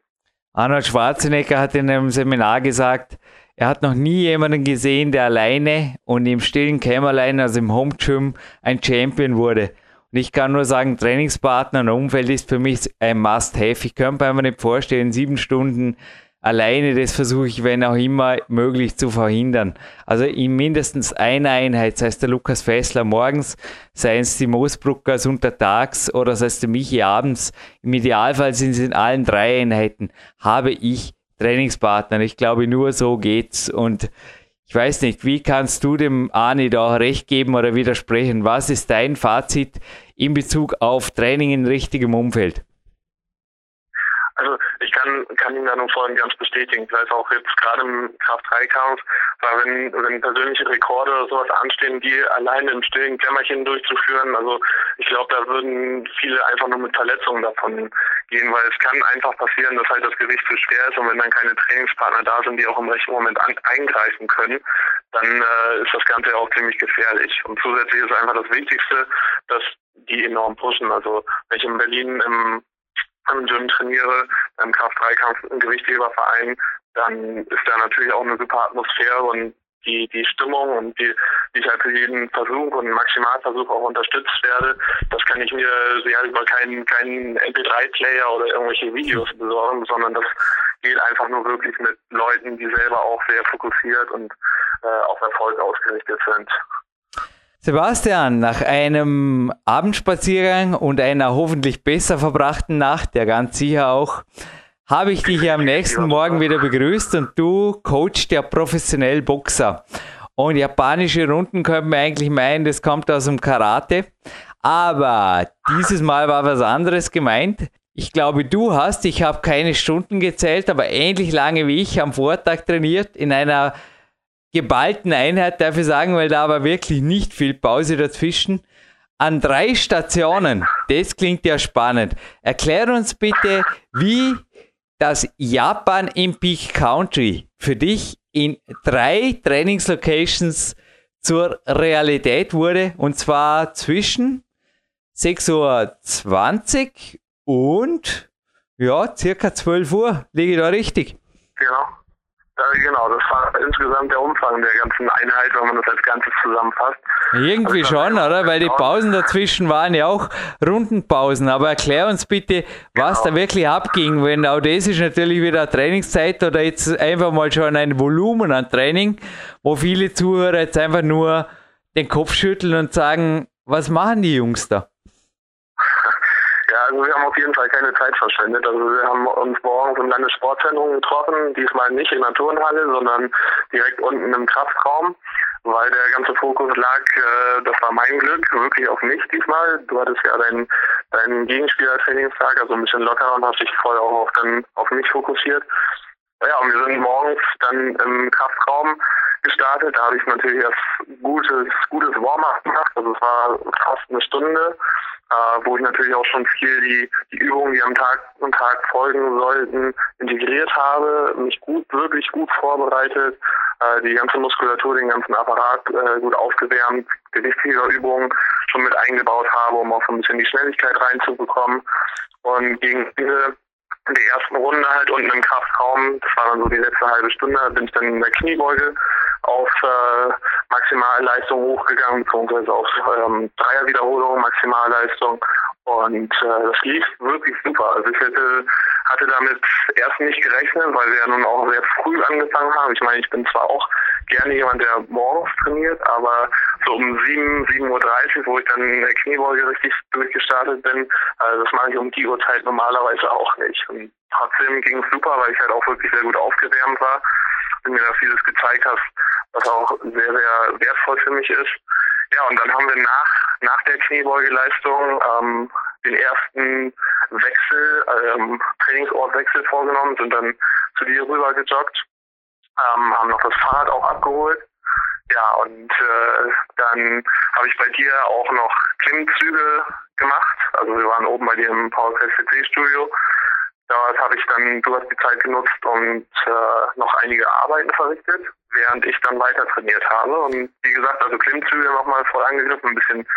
Arnold Schwarzenegger hat in einem Seminar gesagt, er hat noch nie jemanden gesehen, der alleine und im stillen Kämmerlein, also im Home Gym, ein Champion wurde. Und ich kann nur sagen, Trainingspartner und Umfeld ist für mich ein Must-Have. Ich könnte mir nicht vorstellen, sieben Stunden alleine, das versuche ich, wenn auch immer, möglich zu verhindern. Also in mindestens einer Einheit, sei es der Lukas Fessler morgens, sei es die Moosbruckers untertags oder sei es der Michi abends, im Idealfall sind es in allen drei Einheiten, habe ich Trainingspartner. Ich glaube, nur so geht's. Und ich weiß nicht, wie kannst du dem Arne da recht geben oder widersprechen? Was ist dein Fazit in Bezug auf Training in richtigem Umfeld? Kann, kann ihn da nur vorhin ganz bestätigen. Ich weiß auch jetzt gerade im Kraft-3-Kampf, weil wenn, wenn persönliche Rekorde oder sowas anstehen, die alleine im stillen Kämmerchen durchzuführen, also ich glaube, da würden viele einfach nur mit Verletzungen davon gehen, weil es kann einfach passieren, dass halt das Gewicht zu schwer ist und wenn dann keine Trainingspartner da sind, die auch im rechten Moment an, eingreifen können, dann äh, ist das Ganze auch ziemlich gefährlich. Und zusätzlich ist einfach das Wichtigste, dass die enorm pushen. Also wenn ich in Berlin im im Gym trainiere, im Kraft-3-Kampf, im Gewichtheberverein, dann ist da natürlich auch eine super Atmosphäre und die, die Stimmung und die, die ich halt für jeden Versuch und Maximalversuch auch unterstützt werde, das kann ich mir ja über keinen keinen MP3-Player oder irgendwelche Videos besorgen, sondern das geht einfach nur wirklich mit Leuten, die selber auch sehr fokussiert und äh, auf Erfolg ausgerichtet sind. Sebastian, nach einem Abendspaziergang und einer hoffentlich besser verbrachten Nacht, der ganz sicher auch, habe ich dich am nächsten Morgen wieder begrüßt und du coachst ja professionell Boxer. Und japanische Runden könnte man eigentlich meinen, das kommt aus dem Karate. Aber dieses Mal war was anderes gemeint. Ich glaube, du hast, ich habe keine Stunden gezählt, aber ähnlich lange wie ich am Vortag trainiert in einer geballten Einheit, darf ich sagen, weil da war wirklich nicht viel Pause dazwischen. An drei Stationen. Das klingt ja spannend. Erklär uns bitte, wie das Japan im Peak Country für dich in drei Trainingslocations zur Realität wurde. Und zwar zwischen 6.20 Uhr und ja, circa 12 Uhr. Liege ich da richtig? Genau. Ja, genau, das war insgesamt der Umfang der ganzen Einheit, wenn man das als Ganzes zusammenfasst. Irgendwie Also, schon, oder? Weil die genau. Pausen dazwischen waren ja auch Rundenpausen. Aber erklär uns bitte, was Genau. da wirklich abging. Wenn auch das ist natürlich wieder eine Trainingszeit oder jetzt einfach mal schon ein Volumen an Training, wo viele Zuhörer jetzt einfach nur den Kopf schütteln und sagen, was machen die Jungs da? Also wir haben auf jeden Fall keine Zeit verschwendet. Also wir haben uns morgens im Landessportzentrum getroffen, diesmal nicht in der Turnhalle, sondern direkt unten im Kraftraum, weil der ganze Fokus lag, äh, das war mein Glück, wirklich auf mich diesmal. Du hattest ja deinen dein Gegenspielertrainingstag, also ein bisschen lockerer und hast dich voll auch auf, dann, auf mich fokussiert. Ja, und wir sind morgens dann im Kraftraum gestartet. Da habe ich natürlich erst gutes, gutes Warm-up gemacht. Also es war fast eine Stunde, äh, wo ich natürlich auch schon viel die, die Übungen, die am Tag und Tag folgen sollten, integriert habe, mich gut, wirklich gut vorbereitet, äh, die ganze Muskulatur, den ganzen Apparat äh, gut aufgewärmt, Gewichtheberübungen schon mit eingebaut habe, um auch so ein bisschen die Schnelligkeit reinzubekommen. Und gegen in der ersten Runde halt unten im Kraftraum, das war dann so die letzte halbe Stunde, bin ich dann in der Kniebeuge auf äh, Maximalleistung hochgegangen, beziehungsweise auf ähm, Dreierwiederholung, Maximalleistung. Und äh, das lief wirklich super. Also ich hätte, hatte damit erst nicht gerechnet, weil wir ja nun auch sehr früh angefangen haben. Ich meine, ich bin zwar auch gerne jemand, der morgens trainiert, aber so um 7, 7.30 Uhr, wo ich dann in der Kniebeuge richtig durchgestartet bin, also das mache ich um die Uhrzeit normalerweise auch nicht. Und trotzdem ging es super, weil ich halt auch wirklich sehr gut aufgewärmt war und mir da vieles gezeigt hast, was auch sehr, sehr wertvoll für mich ist. Ja, und dann haben wir nach, nach der Kniebeugeleistung ähm, den ersten Wechsel, ähm, Trainingsortwechsel vorgenommen, sind dann zu dir rüber gejoggt, ähm, haben noch das Fahrrad auch abgeholt. Ja, und äh, dann habe ich bei dir auch noch Klimmzüge gemacht. Also wir waren oben bei dir im PowerQuest CC Studio. Dort habe ich dann, du hast die Zeit genutzt und äh, noch einige Arbeiten verrichtet, während ich dann weiter trainiert habe. Und wie gesagt, also Klimmzüge nochmal voll angegriffen, ein bisschen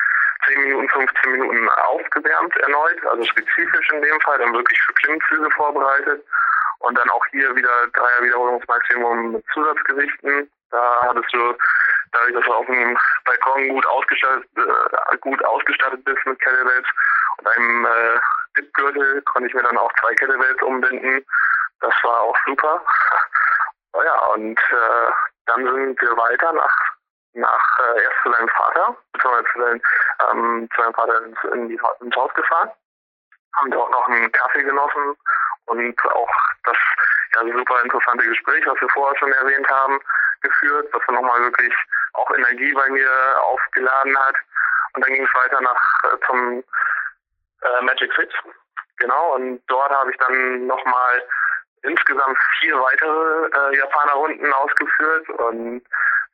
10 Minuten, 15 Minuten aufgewärmt erneut, also spezifisch in dem Fall, dann wirklich für Klimmzüge vorbereitet. Und dann auch hier wieder Dreier Wiederholungsmaximum mit Zusatzgewichten. Da hattest du, dadurch, dass du auf dem Balkon gut ausgestattet, äh, gut ausgestattet bist mit Kettlebells und einem äh, Dipgürtel, konnte ich mir dann auch zwei Kettlebells umbinden. Das war auch super. Oh ja, und äh, dann sind wir weiter nach nach äh, erst zu deinem Vater, beziehungsweise zu, ähm, zu deinem Vater ins, in die, ins Haus gefahren, haben dort noch einen Kaffee genossen und auch das ja, super interessante Gespräch, was wir vorher schon erwähnt haben, geführt, was dann nochmal wirklich auch Energie bei mir aufgeladen hat. Und dann ging es weiter nach äh, zum äh, Magic Fit. Genau, und dort habe ich dann nochmal insgesamt vier weitere äh, Japaner-Runden ausgeführt und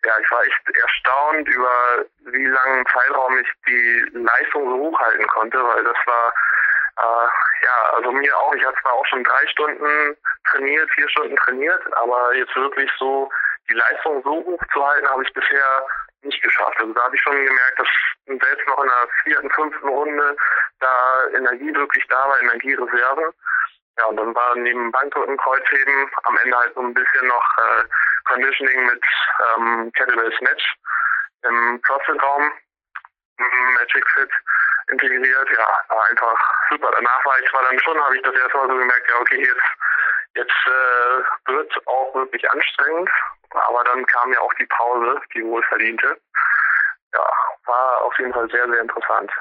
ja, ich war echt erstaunt über wie langen Zeitraum ich die Leistung so hochhalten konnte, weil das war äh, ja, also mir auch, ich habe zwar auch schon drei Stunden trainiert, vier Stunden trainiert, aber jetzt wirklich so die Leistung so hoch zu halten, habe ich bisher nicht geschafft. Also da habe ich schon gemerkt, dass selbst noch in der vierten, fünften Runde da Energie wirklich da war, Energiereserven. Ja, und dann war neben Bankdrücken, Kreuzheben am Ende halt so ein bisschen noch äh, Conditioning mit ähm, Kettlebell Snatch im CrossFit-Raum, Magic Fit integriert. Ja, war einfach super. Danach war ich zwar dann schon, habe ich das erstmal so gemerkt, ja okay, jetzt jetzt äh, wird auch wirklich anstrengend, aber dann kam ja auch die Pause, die wohlverdiente. Ja, war auf jeden Fall sehr, sehr interessant.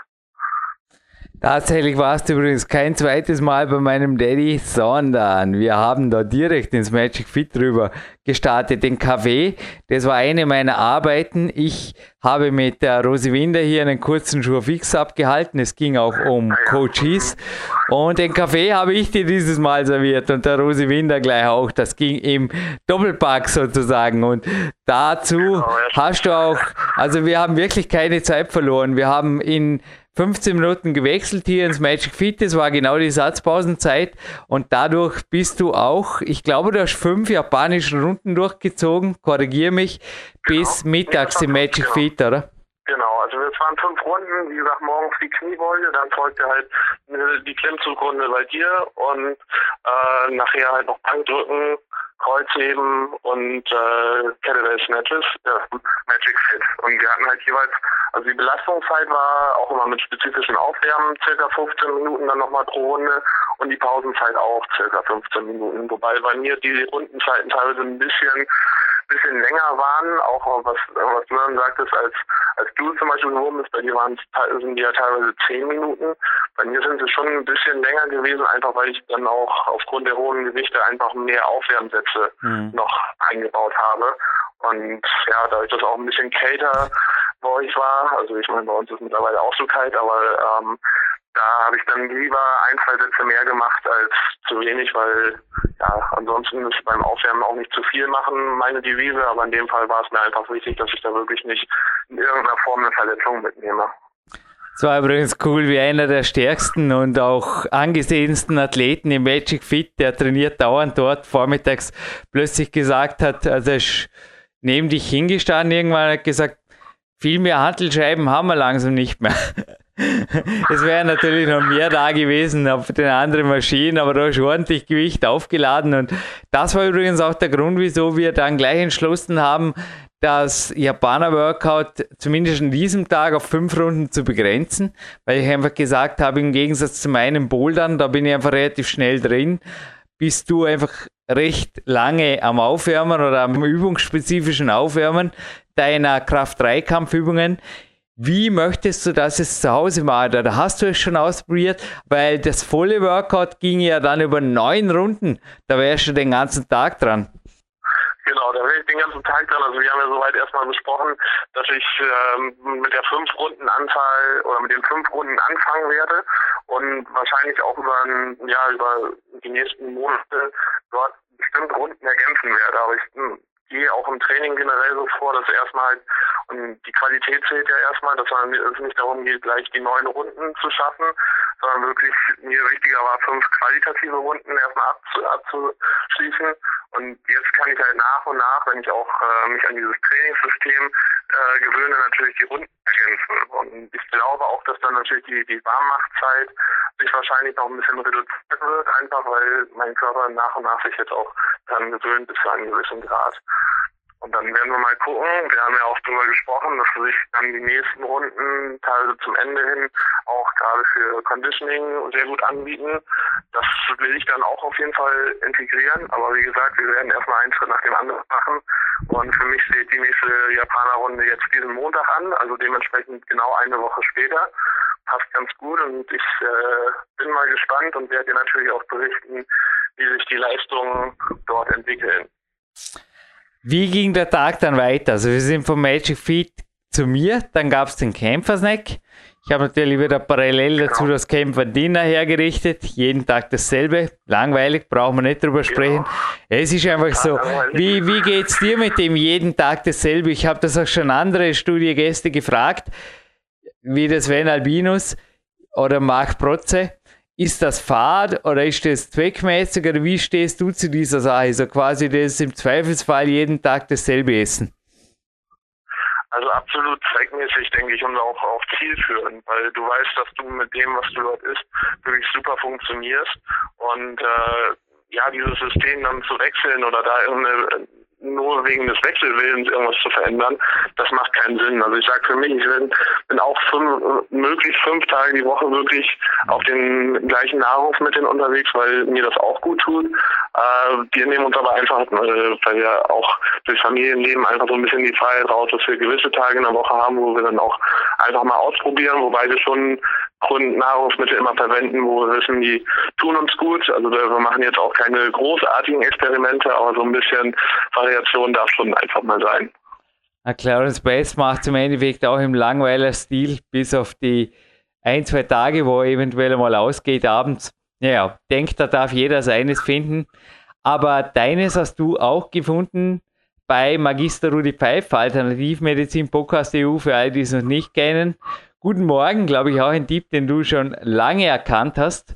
Tatsächlich warst du übrigens kein zweites Mal bei meinem Daddy, sondern wir haben da direkt ins Magic Fit drüber gestartet. Den Kaffee, das war eine meiner Arbeiten. Ich habe mit der Rosi Winder hier einen kurzen Schuh fix abgehalten. Es ging auch um Coaches. Und den Kaffee habe ich dir dieses Mal serviert und der Rosi Winder gleich auch. Das ging im Doppelpack sozusagen. Und dazu hast du auch, also wir haben wirklich keine Zeit verloren. Wir haben in 15 Minuten gewechselt hier ins Magic Fit, das war genau die Satzpausenzeit und dadurch bist du auch, ich glaube, du hast fünf japanische Runden durchgezogen, korrigiere mich, genau. bis mittags im Magic genau. Fit, oder? Genau, also es waren fünf Runden, wie gesagt, morgens die Kniebeuge, dann folgte halt die Klimmzugrunde bei dir und äh, nachher halt noch Bankdrücken, Kreuzheben und äh, Kettlebell Snatches, ja, Magic Fit. Und wir hatten halt jeweils, also die Belastungszeit war auch immer mit spezifischen Aufwärmen, circa 15 Minuten dann nochmal pro Runde und die Pausenzeit auch circa 15 Minuten. Wobei bei mir die Rundenzeiten teilweise ein bisschen bisschen länger waren, auch was, was du dann sagtest, als, als du zum Beispiel geworden bist, bei dir waren es, sind die ja teilweise zehn Minuten. Bei mir sind sie schon ein bisschen länger gewesen, einfach weil ich dann auch aufgrund der hohen Gewichte einfach mehr Aufwärmsätze mhm. noch eingebaut habe. Und ja, da ich das auch ein bisschen kälter bei euch war, also ich meine, bei uns ist es mittlerweile auch so kalt, aber ähm, da habe ich dann lieber ein, zwei Sätze mehr gemacht als zu wenig, weil ja, ansonsten ist beim Aufwärmen auch nicht zu viel machen, meine Devise, aber in dem Fall war es mir einfach wichtig, dass ich da wirklich nicht in irgendeiner Form eine Verletzung mitnehme. Es war übrigens cool, wie einer der stärksten und auch angesehensten Athleten im Magic Fit, der trainiert dauernd dort, vormittags plötzlich gesagt hat, also ist neben dich hingestanden irgendwann hat gesagt, viel mehr Handelscheiben haben wir langsam nicht mehr. es wäre natürlich noch mehr da gewesen auf den anderen Maschinen, aber da ist ordentlich Gewicht aufgeladen. Und das war übrigens auch der Grund, wieso wir dann gleich entschlossen haben, das Japaner-Workout zumindest an diesem Tag auf fünf Runden zu begrenzen, weil ich einfach gesagt habe, im Gegensatz zu meinem Bouldern, da bin ich einfach relativ schnell drin, bist du einfach recht lange am Aufwärmen oder am übungsspezifischen Aufwärmen deiner Kraft-3-Kampfübungen. Wie möchtest du das jetzt zu Hause machen? Da hast du es schon ausprobiert, weil das volle Workout ging ja dann über neun Runden. Da wärst du den ganzen Tag dran. Genau, da wäre ich den ganzen Tag dran. Also wir haben ja soweit erstmal besprochen, dass ich ähm, mit der fünf Runden Anzahl oder mit den fünf Runden anfangen werde und wahrscheinlich auch über ein, ja über die nächsten Monate dort bestimmt Runden ergänzen werde. Aber ich hm, gehe auch im Training generell so vor, dass erstmal halt, und die Qualität zählt ja erstmal, dass es nicht darum geht, gleich die neun Runden zu schaffen, sondern wirklich mir wichtiger war, fünf qualitative Runden erstmal abzuschließen. Und jetzt kann ich halt nach und nach, wenn ich auch äh, mich an dieses Trainingssystem äh, gewöhne, natürlich die Runden ergänzen. Und ich glaube auch, dass dann natürlich die, die Warmmachtzeit sich wahrscheinlich noch ein bisschen reduziert wird, einfach weil mein Körper nach und nach sich jetzt auch dann gewöhnt bis zu einem gewissen Grad. Und dann werden wir mal gucken. Wir haben ja auch darüber gesprochen, dass sich dann die nächsten Runden teilweise zum Ende hin auch gerade für Conditioning sehr gut anbieten. Das will ich dann auch auf jeden Fall integrieren. Aber wie gesagt, wir werden erstmal einen Schritt nach dem anderen machen. Und für mich steht die nächste Japaner-Runde jetzt diesen Montag an, also dementsprechend genau eine Woche später. Passt ganz gut und ich äh, bin mal gespannt und werde dir natürlich auch berichten, wie sich die Leistungen dort entwickeln. Wie ging der Tag dann weiter? Also wir sind vom Magic Feet zu mir, dann gab es den Kämpfersnack. Ich habe natürlich wieder parallel dazu das Kämpfer Dinner hergerichtet. Jeden Tag dasselbe. Langweilig, brauchen wir nicht drüber sprechen. Es ist einfach so. Wie, wie geht es dir mit dem jeden Tag dasselbe? Ich habe das auch schon andere Studiegäste gefragt, wie das Sven Albinus oder Marc Protze. Ist das Fahrt oder ist das zweckmäßig oder wie stehst du zu dieser Sache? Also quasi das im Zweifelsfall jeden Tag dasselbe essen. Also absolut zweckmäßig, denke ich, und auch, auch zielführend, weil du weißt, dass du mit dem, was du dort isst, wirklich super funktionierst. Und äh, ja, dieses System dann zu wechseln oder da irgendeine nur wegen des Wechselwillens irgendwas zu verändern, das macht keinen Sinn. Also ich sage für mich, ich bin, bin auch fünf, möglichst fünf Tage die Woche wirklich auf den gleichen Nahrungsmitteln unterwegs, weil mir das auch gut tut. Äh, wir nehmen uns aber einfach, äh, weil wir auch durch Familienleben einfach so ein bisschen die Freiheit raus, dass wir gewisse Tage in der Woche haben, wo wir dann auch einfach mal ausprobieren, wobei wir schon Grundnahrungsmittel immer verwenden, wo wir wissen, die tun uns gut. Also wir machen jetzt auch keine großartigen Experimente, aber so ein bisschen Variation darf schon einfach mal sein. Na, Clarence Bass macht im Endeffekt auch im Langweiler-Stil, bis auf die ein, zwei Tage, wo er eventuell mal ausgeht abends. Naja, denkt, da darf jeder seines finden. Aber deines hast du auch gefunden bei Magister Rudi Pfeiffer, Alternativmedizin Podcast EU, für alle, die es noch nicht kennen. Guten Morgen, glaube ich, auch ein Tipp, den du schon lange erkannt hast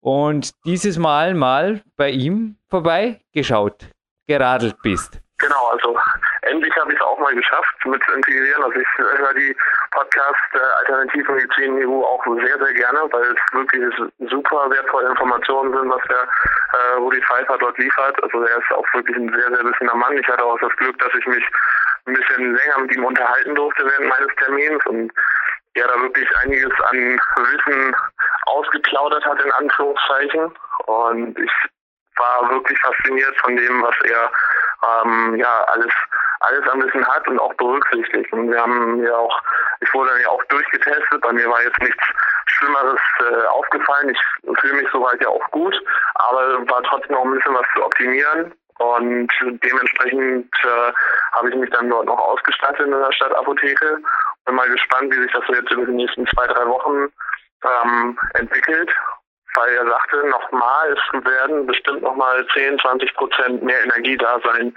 und dieses Mal mal bei ihm vorbeigeschaut, geradelt bist. Genau, also endlich habe ich es auch mal geschafft mit zu integrieren. Also ich höre die Podcast äh, Alternativmedizin EU auch sehr, sehr gerne, weil es wirklich super wertvolle Informationen sind, was der äh, Rudi Pfeiffer dort liefert. Also er ist auch wirklich ein sehr, sehr wissender Mann. Ich hatte auch das Glück, dass ich mich ein bisschen länger mit ihm unterhalten durfte während meines Termins und er da wirklich einiges an Wissen ausgeplaudert hat, in Anführungszeichen. Und ich war wirklich fasziniert von dem, was er ähm, ja alles alles an Wissen hat und auch berücksichtigt. Und wir haben ja auch, ich wurde dann ja auch durchgetestet, bei mir war jetzt nichts Schlimmeres äh, aufgefallen. Ich fühle mich soweit ja auch gut, aber war trotzdem noch ein bisschen was zu optimieren. Und dementsprechend äh, habe ich mich dann dort noch ausgestattet in der Stadtapotheke. Bin mal gespannt, wie sich das so jetzt über die nächsten zwei, drei Wochen ähm, entwickelt. Weil er sagte, nochmal, es werden bestimmt nochmal 10, 20 Prozent mehr Energie da sein,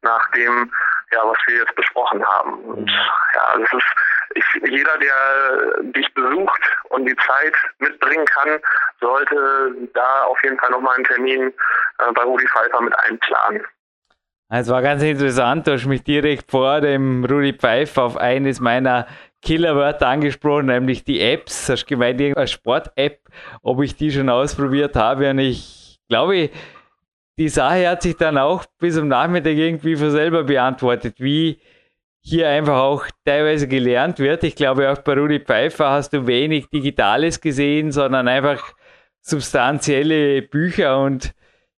nach dem, ja, was wir jetzt besprochen haben. Und ja, das ist ich, jeder, der dich besucht und die Zeit mitbringen kann, sollte da auf jeden Fall nochmal einen Termin äh, bei Rudi Pfeiffer mit einplanen. Es war ganz interessant, du hast mich direkt vor dem Rudi Pfeiffer auf eines meiner Killerwörter angesprochen, nämlich die Apps. Hast gemeint, irgendeine Sport-App, ob ich die schon ausprobiert habe. Und ich glaube, die Sache hat sich dann auch bis am Nachmittag irgendwie von selber beantwortet, wie hier einfach auch teilweise gelernt wird. Ich glaube, auch bei Rudi Pfeiffer hast du wenig Digitales gesehen, sondern einfach substanzielle Bücher und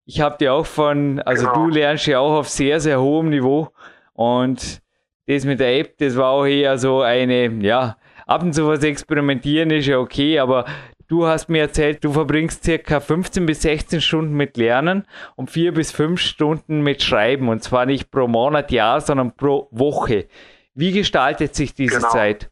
ich habe die auch von, also genau. du lernst ja auch auf sehr, sehr hohem Niveau und das mit der App, das war auch eher so eine, ja, ab und zu was experimentieren ist ja okay, aber du hast mir erzählt, du verbringst circa 15 bis 16 Stunden mit Lernen und 4 bis 5 Stunden mit Schreiben und zwar nicht pro Monat, Jahr, sondern pro Woche. Wie gestaltet sich diese genau. Zeit?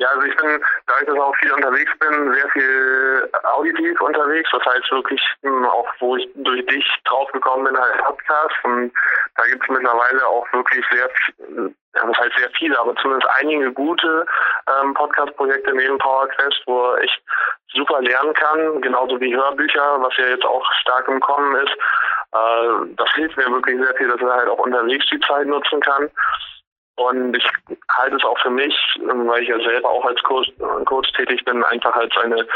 Ja, also ich bin, da ich das auch viel unterwegs bin, sehr viel auditiv unterwegs. Das heißt wirklich hm, auch, wo ich durch dich draufgekommen bin, halt Podcast. Und da gibt es mittlerweile auch wirklich sehr, ja, das heißt sehr viele, aber zumindest einige gute ähm, Podcast-Projekte neben PowerQuest, wo ich super lernen kann, genauso wie Hörbücher, was ja jetzt auch stark im Kommen ist. Äh, das hilft mir wirklich sehr viel, dass ich halt auch unterwegs die Zeit nutzen kann. Und ich halte es auch für mich, weil ich ja selber auch als Coach, Coach tätig bin, einfach als eine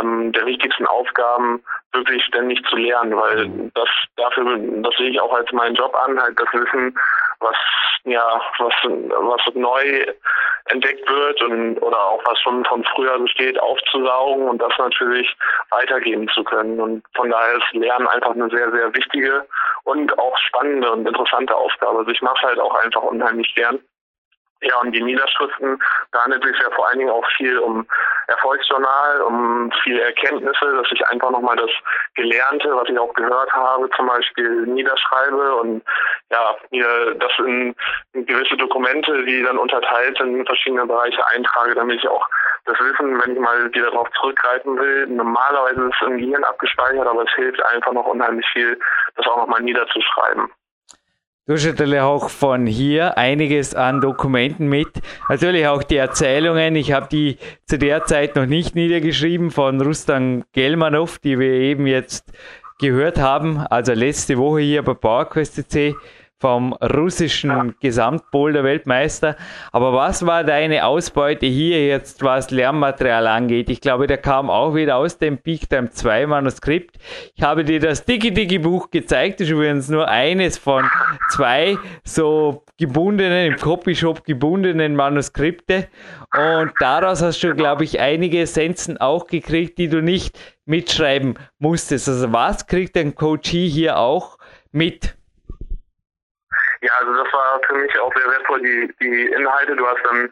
ähm, der wichtigsten Aufgaben, wirklich ständig zu lernen, weil das dafür, das sehe ich auch als meinen Job an, halt das Wissen, was ja, was was neu entdeckt wird und oder auch was schon von früher besteht, aufzusaugen und das natürlich weitergeben zu können. Und von daher ist Lernen einfach eine sehr, sehr wichtige und auch spannende und interessante Aufgabe. Also ich mache halt auch einfach unheimlich gern. Ja, und die Niederschriften, da handelt es sich ja vor allen Dingen auch viel um Erfolgsjournal, um viele Erkenntnisse, dass ich einfach nochmal das Gelernte, was ich auch gehört habe, zum Beispiel niederschreibe und ja, mir das in, in gewisse Dokumente, die dann unterteilt sind in verschiedene Bereiche eintrage, damit ich auch das Wissen, wenn ich mal wieder darauf zurückgreifen will, normalerweise ist es im Gehirn abgespeichert, aber es hilft einfach noch unheimlich viel, das auch nochmal niederzuschreiben. Du hast natürlich auch von hier einiges an Dokumenten mit. Natürlich auch die Erzählungen. Ich habe die zu der Zeit noch nicht niedergeschrieben von Rustan Gelmanov, die wir eben jetzt gehört haben. Also letzte Woche hier bei PowerQuest.cc vom russischen Gesamtboulder-Weltmeister. Aber was war deine Ausbeute hier jetzt, was Lernmaterial angeht? Ich glaube, der kam auch wieder aus dem Peak Time 2 Manuskript. Ich habe dir das Digi Digi Buch gezeigt, das ist übrigens nur eines von zwei so gebundenen, im Copyshop gebundenen Manuskripte. Und daraus hast du, glaube ich, einige Essenzen auch gekriegt, die du nicht mitschreiben musstest. Also was kriegt ein Coachie hier auch mit? Ja, also das war für mich auch sehr wertvoll, die, die Inhalte. Du hast dann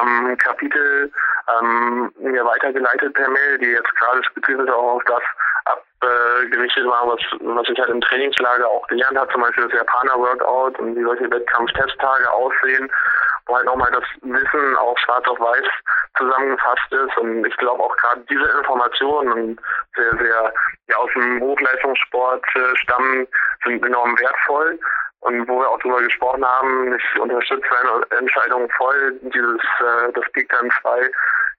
ähm, Kapitel ähm, mir weitergeleitet per Mail, die jetzt gerade spezifisch auch auf das abgerichtet waren, was, was ich halt im Trainingslager auch gelernt habe, zum Beispiel das Japaner-Workout und wie solche Wettkampftesttage aussehen, wo halt nochmal das Wissen auch schwarz auf weiß zusammengefasst ist. Und ich glaube auch gerade diese Informationen sehr, sehr ja, aus dem Hochleistungssport äh, stammen, sind enorm wertvoll und wo wir auch darüber gesprochen haben, ich unterstütze seine Entscheidung voll, dieses äh, das Peak Time 2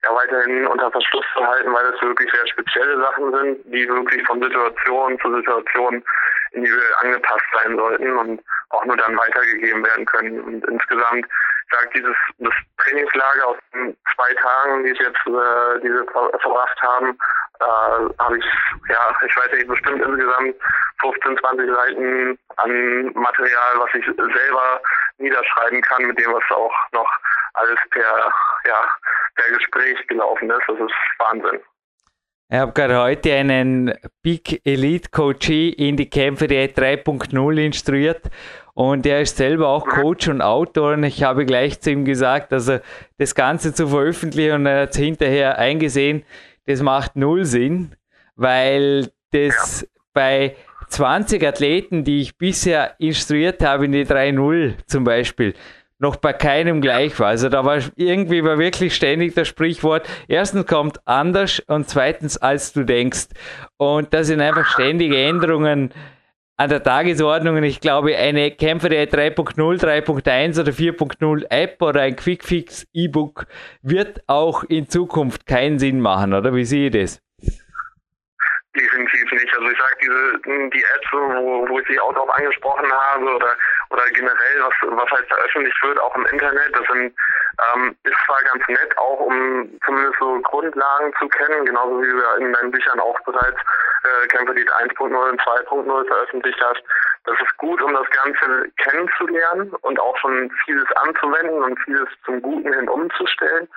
ja weiterhin unter Verschluss zu halten, weil es wirklich sehr spezielle Sachen sind, die wirklich von Situation zu Situation individuell angepasst sein sollten und auch nur dann weitergegeben werden können. Und insgesamt sagt dieses das Trainingslager aus den zwei Tagen, die es jetzt äh, diese ver verbracht haben, äh, habe ich ja ich weiß nicht bestimmt insgesamt 15, 20 Seiten an Material, was ich selber niederschreiben kann, mit dem was auch noch alles per ja per Gespräch gelaufen ist. Das ist Wahnsinn. Ich habe gerade heute einen Big Elite Coachee in die Kämpfe der 3.0 instruiert und er ist selber auch Coach und Autor und ich habe gleich zu ihm gesagt, also das Ganze zu veröffentlichen und er hat es hinterher eingesehen, das macht null Sinn, weil das bei 20 Athleten, die ich bisher instruiert habe in die 3.0 zum Beispiel, noch bei keinem gleich war. Also da war irgendwie war wirklich ständig das Sprichwort, erstens kommt anders und zweitens als du denkst. Und das sind einfach ständige Änderungen an der Tagesordnung. Und ich glaube, eine Kämpferei 3.0, 3.1 oder 4.0 App oder ein Quickfix E-Book wird auch in Zukunft keinen Sinn machen, oder? Wie sehe ich das? Definitiv nicht. Also ich sage die Apps, wo, wo ich sie auch drauf angesprochen habe oder oder generell was was halt veröffentlicht wird, auch im Internet, das sind ähm, ist zwar ganz nett, auch um zumindest so Grundlagen zu kennen, genauso wie du in deinen Büchern auch bereits äh, Kämpfer die 1.0 und 2.0 veröffentlicht hast. Das ist gut, um das Ganze kennenzulernen und auch schon vieles anzuwenden und vieles zum Guten hin umzustellen.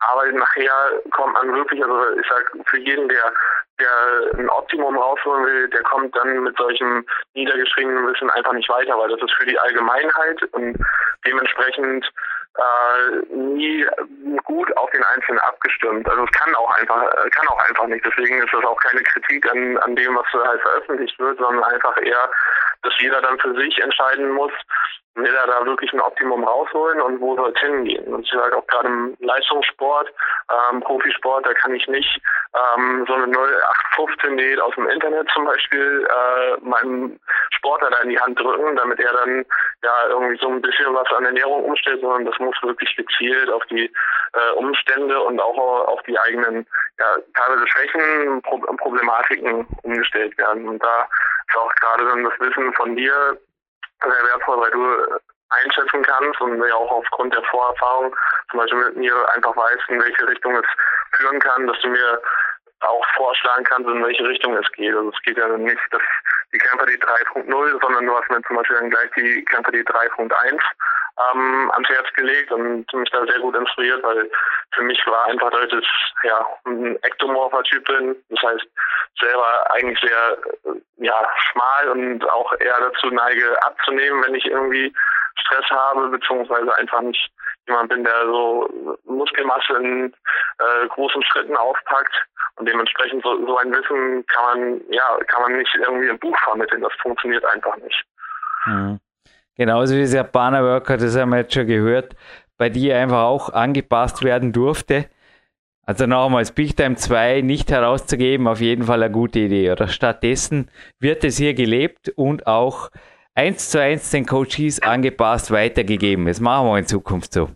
Aber nachher kommt man wirklich, also ich sag für jeden, der der ein Optimum rausholen will, der kommt dann mit solchem niedergeschriebenen Wissen einfach nicht weiter, weil das ist für die Allgemeinheit und dementsprechend äh, nie gut auf den Einzelnen abgestimmt. Also es kann auch einfach, kann auch einfach nicht. Deswegen ist das auch keine Kritik an, an dem, was halt veröffentlicht wird, sondern einfach eher, dass jeder dann für sich entscheiden muss, will er da wirklich ein Optimum rausholen und wo soll es hingehen? Und ich sage auch gerade im Leistungssport, ähm, Profisport, da kann ich nicht ähm, so eine 0815 Diät aus dem Internet zum Beispiel äh, meinem Sportler da in die Hand drücken, damit er dann ja irgendwie so ein bisschen was an Ernährung umstellt, sondern das muss wirklich gezielt auf die äh, Umstände und auch auf die eigenen ja, teilweise Schwächen, Pro Problematiken umgestellt werden. Und da ist auch gerade dann das Wissen von dir sehr wertvoll, weil du einschätzen kannst und ja auch aufgrund der Vorerfahrung zum Beispiel mit mir einfach weißt, in welche Richtung es führen kann, dass du mir auch vorschlagen kannst, in welche Richtung es geht. Also es geht ja nicht dass die Kämpfer die 3.0, sondern du hast mir zum Beispiel dann gleich die Kämpfer die 3.1 ähm, ans Herz gelegt und mich da sehr gut inspiriert, weil für mich war einfach, dass ich ja, ein ektomorpher Typ bin. Das heißt, selber eigentlich sehr äh, ja, schmal und auch eher dazu neige abzunehmen, wenn ich irgendwie Stress habe, beziehungsweise einfach nicht jemand bin, der so Muskelmasse in äh, großen Schritten aufpackt und dementsprechend so, so ein Wissen kann man, ja, kann man nicht irgendwie im Buch vermitteln. Das funktioniert einfach nicht. Mhm. Genauso wie das Japaner Worker, das haben wir jetzt schon gehört, bei dir einfach auch angepasst werden durfte. Also nochmals, Big Time 2 nicht herauszugeben, auf jeden Fall eine gute Idee. Oder stattdessen wird es hier gelebt und auch eins zu eins den Coaches angepasst weitergegeben. Das machen wir in Zukunft so.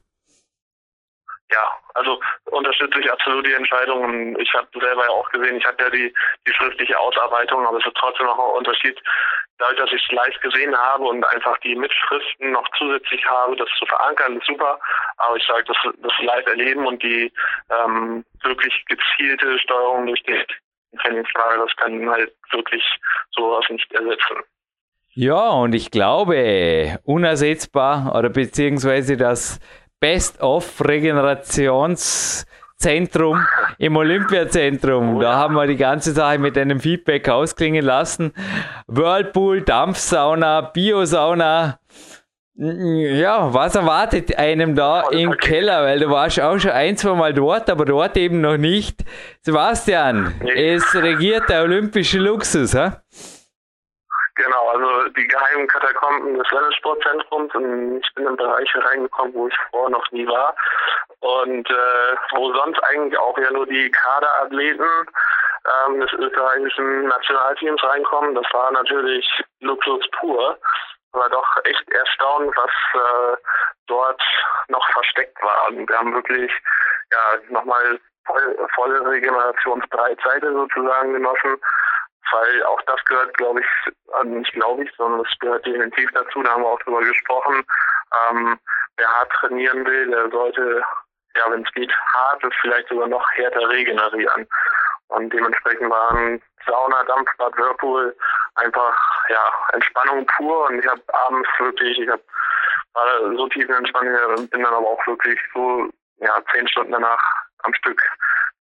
Ja, also unterstütze ich absolut die Entscheidung. Ich habe selber ja auch gesehen, ich hatte ja die, die schriftliche Ausarbeitung, aber es ist trotzdem noch ein Unterschied, dadurch, dass ich es live gesehen habe und einfach die Mitschriften noch zusätzlich habe, das zu verankern, ist super. Aber ich sage, das, das live erleben und die ähm, wirklich gezielte Steuerung durch die Trainingslager, das kann halt wirklich sowas nicht ersetzen. Ja, und ich glaube, unersetzbar oder beziehungsweise das Best-of-Regenerations- im Olympiazentrum. Da haben wir die ganze Sache mit einem Feedback ausklingen lassen. Whirlpool, Dampfsauna, Biosauna. Ja, was erwartet einem da im Keller? Weil du warst auch schon ein, zwei Mal dort, aber dort eben noch nicht. Sebastian, es regiert der olympische Luxus, ha? Genau, also die geheimen Katakomben des Landessportzentrums ich bin in Bereiche reingekommen, wo ich vorher noch nie war und äh, wo sonst eigentlich auch ja nur die Kaderathleten ähm, des österreichischen Nationalteams reinkommen. Das war natürlich Luxus pur, aber doch echt erstaunt, was äh, dort noch versteckt war. Und wir haben wirklich ja nochmal voll, volle Regenerationsbreitseite sozusagen genossen weil auch das gehört, glaube ich, also nicht glaube ich, sondern es gehört definitiv dazu, da haben wir auch drüber gesprochen. Ähm, wer hart trainieren will, der sollte, ja, wenn es geht, hart und vielleicht sogar noch härter regenerieren. Und dementsprechend waren Sauna, Dampfbad, Whirlpool einfach, ja, Entspannung pur. Und ich habe abends wirklich, ich habe war so tief in Entspannung, bin dann aber auch wirklich so, ja, zehn Stunden danach am Stück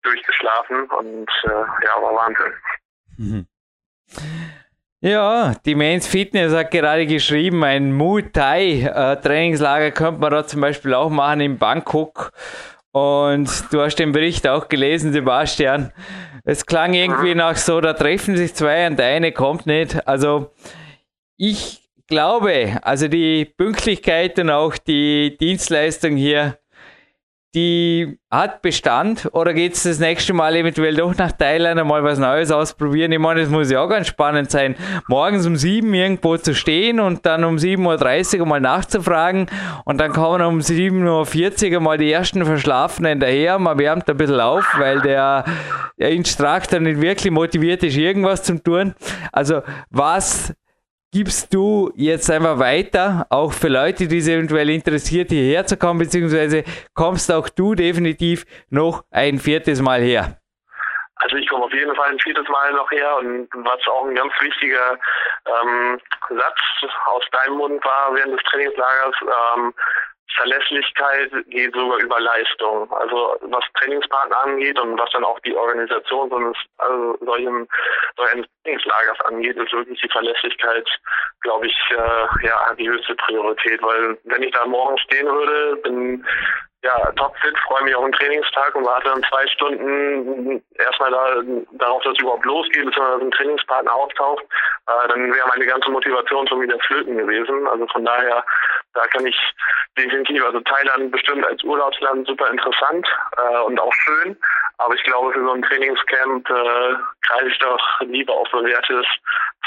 durchgeschlafen und äh, ja, war Wahnsinn. Mhm. Ja, die Men's Fitness hat gerade geschrieben, ein Muay Thai äh, Trainingslager könnte man da zum Beispiel auch machen in Bangkok. Und du hast den Bericht auch gelesen, Sebastian. Es klang irgendwie nach so, da treffen sich zwei und der eine kommt nicht. Also ich glaube, also die Pünktlichkeit und auch die Dienstleistung hier die hat Bestand oder geht es das nächste Mal eventuell doch nach Thailand einmal was Neues ausprobieren? Ich meine, das muss ja auch ganz spannend sein, morgens um sieben irgendwo zu stehen und dann um 7.30 Uhr mal nachzufragen und dann kommen um 7.40 Uhr mal die ersten Verschlafenen daher, man wärmt ein bisschen auf, weil der, der Instruktor nicht wirklich motiviert ist, irgendwas zu tun. Also was gibst du jetzt einfach weiter, auch für Leute, die sich eventuell interessiert, hierher zu kommen, beziehungsweise kommst auch du definitiv noch ein viertes Mal her? Also ich komme auf jeden Fall ein viertes Mal noch her und was auch ein ganz wichtiger ähm, Satz aus deinem Mund war während des Trainingslagers, ähm, Verlässlichkeit geht sogar über Leistung. Also was Trainingspartner angeht und was dann auch die Organisation so eines also solchen, solchen Trainingslagers angeht, ist wirklich die Verlässlichkeit, glaube ich, äh, ja die höchste Priorität. Weil wenn ich da morgen stehen würde, bin ja, topfit, freue mich auf den Trainingstag und warte dann zwei Stunden erstmal da, darauf, dass es überhaupt losgeht, beziehungsweise ein Trainingspartner auftaucht, äh, dann wäre meine ganze Motivation schon wieder flöten gewesen. Also von daher, da kann ich definitiv, also Thailand bestimmt als Urlaubsland super interessant äh, und auch schön, aber ich glaube, für so ein Trainingscamp äh, greife ich doch lieber auf bewährtes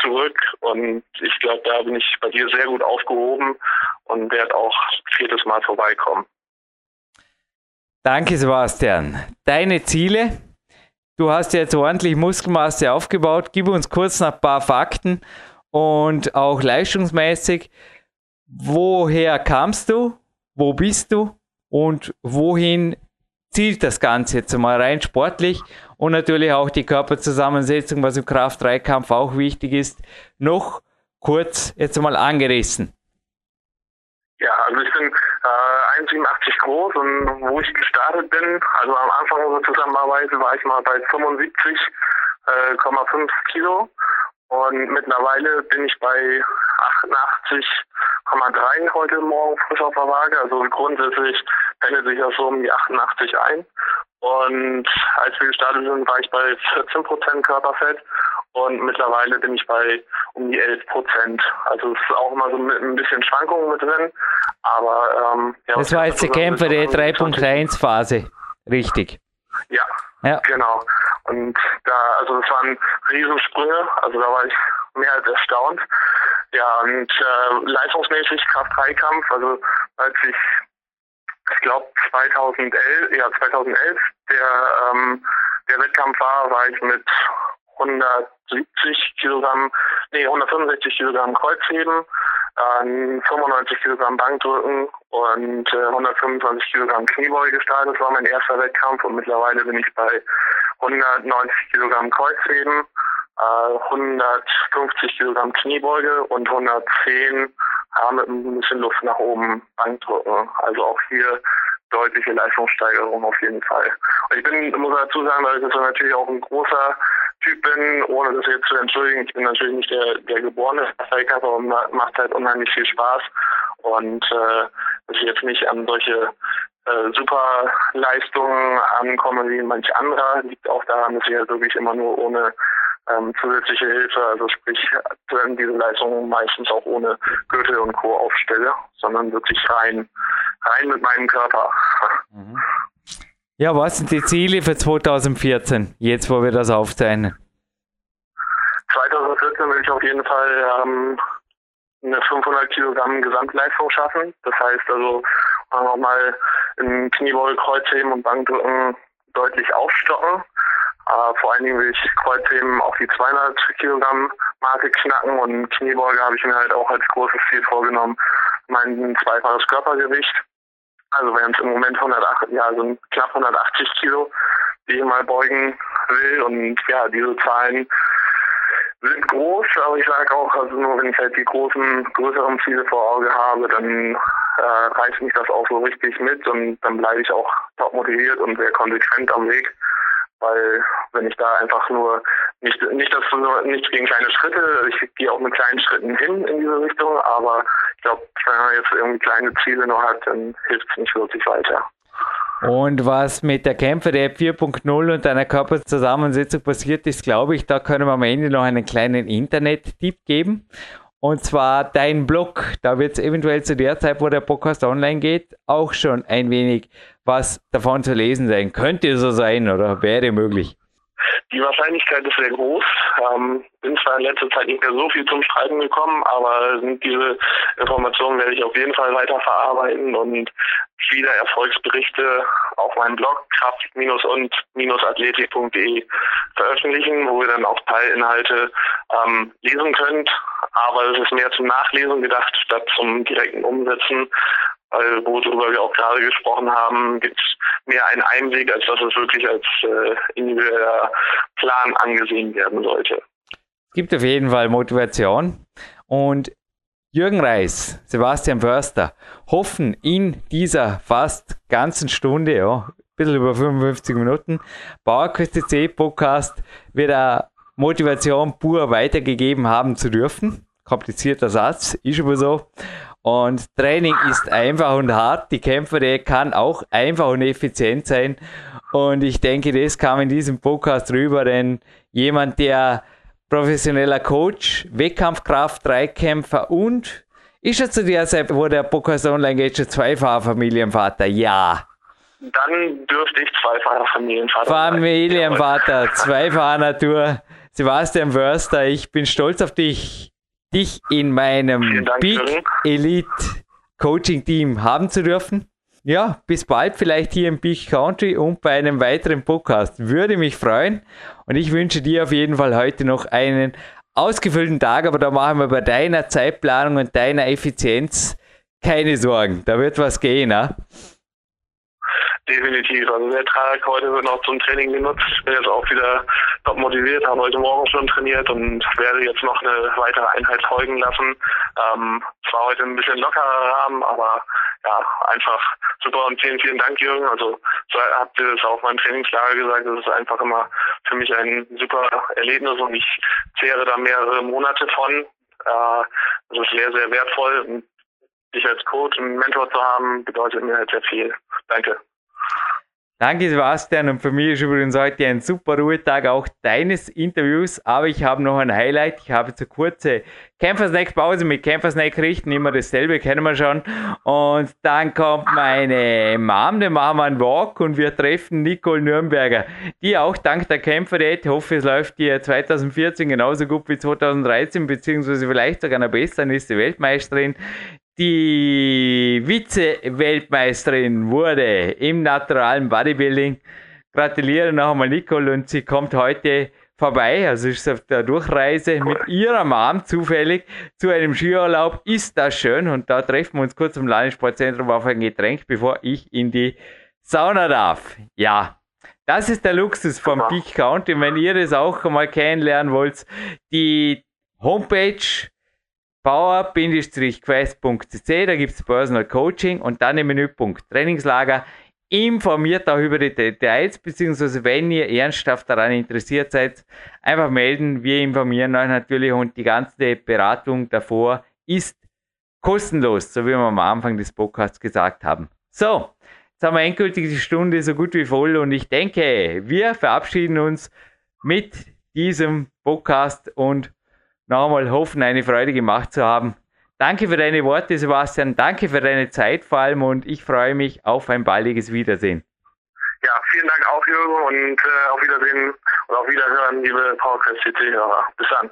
zurück und ich glaube, da bin ich bei dir sehr gut aufgehoben und werde auch viertes Mal vorbeikommen. Danke, Sebastian. Deine Ziele? Du hast jetzt ordentlich Muskelmasse aufgebaut. Gib uns kurz noch ein paar Fakten und auch leistungsmäßig. Woher kamst du? Wo bist du? Und wohin zielt das Ganze jetzt mal rein sportlich? Und natürlich auch die Körperzusammensetzung, was im Kraft-3-Kampf auch wichtig ist, noch kurz jetzt mal angerissen. Ja, also ich bin 1,87 groß und wo ich gestartet bin, also am Anfang unserer Zusammenarbeit war ich mal bei 75,5 äh, Kilo und mittlerweile bin ich bei 88,3 heute Morgen frisch auf der Waage. Also grundsätzlich pendelt sich das so um die 88 ein. Und als wir gestartet sind, war ich bei 14% Körperfett und mittlerweile bin ich bei um die 11 Prozent. Also es ist auch immer so ein bisschen Schwankungen mit drin. Aber ähm, ja, das war jetzt die Kämpfer der 3.1 Phase, richtig? Ja, ja, genau. Und da, also das waren Riesensprünge, also da war ich mehr als erstaunt. Ja, und äh, leistungsmäßig Kraft-3-Kampf, also als ich, ich glaube 2011, ja 2011, der, ähm, der Wettkampf war, war ich mit 170 Kilogramm, nee, 165 Kilogramm Kreuzheben, äh, 95 Kilogramm Bankdrücken und äh, 125 Kilogramm Kniebeuge gestartet. Das war mein erster Wettkampf und mittlerweile bin ich bei 190 Kilogramm Kreuzheben, äh, 150 Kilogramm Kniebeuge und 110 ja, mit ein bisschen Luft nach oben Bankdrücken. Also auch hier deutliche Leistungssteigerung auf jeden Fall. Und ich bin, muss dazu sagen, dass ich natürlich auch ein großer Typ bin, ohne das jetzt zu entschuldigen. Ich bin natürlich nicht der, der geborene Striker, aber macht halt unheimlich viel Spaß. Und äh, dass ich jetzt nicht an solche äh, super ankomme wie manch anderer, liegt auch daran, dass ich halt wirklich immer nur ohne ähm, zusätzliche Hilfe, also sprich diese Leistungen meistens auch ohne Gürtel und Co. aufstelle, sondern wirklich rein, rein mit meinem Körper. Mhm. Ja, was sind die Ziele für 2014, jetzt wo wir das aufzeichnen? 2014 will ich auf jeden Fall ähm, eine 500 Kilogramm Gesamtleistung schaffen. Das heißt also nochmal im Kniebeuge, Kreuzheben und Bankdrücken deutlich aufstocken. Äh, vor allen Dingen will ich Kreuzheben auf die 200 Kilogramm Marke knacken und Kniebeuge habe ich mir halt auch als großes Ziel vorgenommen, mein zweifaches Körpergewicht. Also wären es im Moment 108, ja, so knapp 180 Kilo, die ich mal beugen will. Und ja, diese Zahlen sind groß, aber ich sage auch, also nur wenn ich halt die großen, größeren Ziele vor Auge habe, dann äh, reißt mich das auch so richtig mit und dann bleibe ich auch top motiviert und sehr konsequent am Weg weil wenn ich da einfach nur nicht nicht das nur gegen kleine Schritte, ich gehe auch mit kleinen Schritten hin in diese Richtung, aber ich glaube, wenn man jetzt irgendwie kleine Ziele noch hat, dann hilft es nicht wirklich weiter. Und was mit der Kämpfer der App 4.0 und deiner Körperzusammensetzung passiert ist, glaube ich, da können wir am Ende noch einen kleinen Internet-Tipp geben. Und zwar dein Blog. Da wird es eventuell zu der Zeit, wo der Podcast online geht, auch schon ein wenig was davon zu lesen sein. Könnte so sein oder wäre möglich? Die Wahrscheinlichkeit ist sehr groß. Ähm, bin zwar in letzter Zeit nicht mehr so viel zum Schreiben gekommen, aber diese Informationen werde ich auf jeden Fall weiter verarbeiten und viele Erfolgsberichte auf meinem Blog kraft-und-athletik.de veröffentlichen, wo ihr dann auch Teilinhalte ähm, lesen könnt. Aber es ist mehr zum Nachlesen gedacht, statt zum direkten Umsetzen weil worüber wir auch gerade gesprochen haben, gibt es mehr einen Einblick, als dass es wirklich als äh, individueller Plan angesehen werden sollte. Es gibt auf jeden Fall Motivation und Jürgen Reis, Sebastian Förster hoffen in dieser fast ganzen Stunde, ja, ein bisschen über 55 Minuten, Bauerküste C Podcast wird er Motivation pur weitergegeben haben zu dürfen. Komplizierter Satz, ist aber so. Und Training ist einfach und hart. Die Kämpferei kann auch einfach und effizient sein. Und ich denke, das kam in diesem Podcast rüber, denn jemand, der professioneller Coach, Wettkampfkraft, Dreikämpfer und ist er zu der Zeit, wo der Podcast online geht, schon zweifacher Familienvater? Ja. Dann dürfte ich zweifacher Familienvater sein. Familienvater, zweifacher Natur. Sebastian Wörster, ich bin stolz auf dich dich in meinem Dank, Big Jürgen. Elite Coaching Team haben zu dürfen. Ja, bis bald vielleicht hier im Big Country und bei einem weiteren Podcast. Würde mich freuen und ich wünsche dir auf jeden Fall heute noch einen ausgefüllten Tag, aber da machen wir bei deiner Zeitplanung und deiner Effizienz keine Sorgen. Da wird was gehen, ne? Definitiv. Also der Tag heute wird noch zum Training genutzt. Bin jetzt auch wieder top motiviert, habe heute Morgen schon trainiert und werde jetzt noch eine weitere Einheit folgen lassen. Ähm, zwar heute ein bisschen lockerer Rahmen, aber ja, einfach super und vielen, vielen Dank, Jürgen. Also so habt ihr es auch beim Trainingslager gesagt, das ist einfach immer für mich ein super Erlebnis und ich zehre da mehrere Monate von. Äh, das ist sehr, sehr wertvoll. Und dich als Coach und Mentor zu haben, bedeutet mir halt sehr viel. Danke. Danke, Sebastian. Und für mich ist übrigens heute ein super Ruhetag auch deines Interviews. Aber ich habe noch ein Highlight. Ich habe jetzt eine kurze Kämpfersnack-Pause mit Kämpfersnack richten. Immer dasselbe, kennen wir schon. Und dann kommt meine Mom, dann machen wir einen Walk und wir treffen Nicole Nürnberger, die auch dank der Kämpfer-Date, hoffe, es läuft dir 2014 genauso gut wie 2013, beziehungsweise vielleicht sogar noch besser, dann ist die Weltmeisterin die Vize-Weltmeisterin wurde im naturalen Bodybuilding. Gratuliere noch einmal Nicole und sie kommt heute vorbei, also ist auf der Durchreise mit ihrer Mom zufällig zu einem Skiurlaub. Ist das schön und da treffen wir uns kurz im Landessportzentrum auf ein Getränk, bevor ich in die Sauna darf. Ja, das ist der Luxus vom Peak County. Wenn ihr das auch mal kennenlernen wollt, die Homepage power-quest.cc, da gibt es Personal Coaching und dann im Menüpunkt Trainingslager informiert auch über die Details, beziehungsweise wenn ihr ernsthaft daran interessiert seid, einfach melden. Wir informieren euch natürlich und die ganze Beratung davor ist kostenlos, so wie wir am Anfang des Podcasts gesagt haben. So, jetzt haben wir endgültig die Stunde so gut wie voll und ich denke, wir verabschieden uns mit diesem Podcast und nochmal hoffen, eine Freude gemacht zu haben. Danke für deine Worte, Sebastian. Danke für deine Zeit vor allem und ich freue mich auf ein baldiges Wiedersehen. Ja, vielen Dank auch, Jürgen, und äh, auf Wiedersehen und auf Wiederhören, liebe PowerQuest CC-Hörer. Bis dann.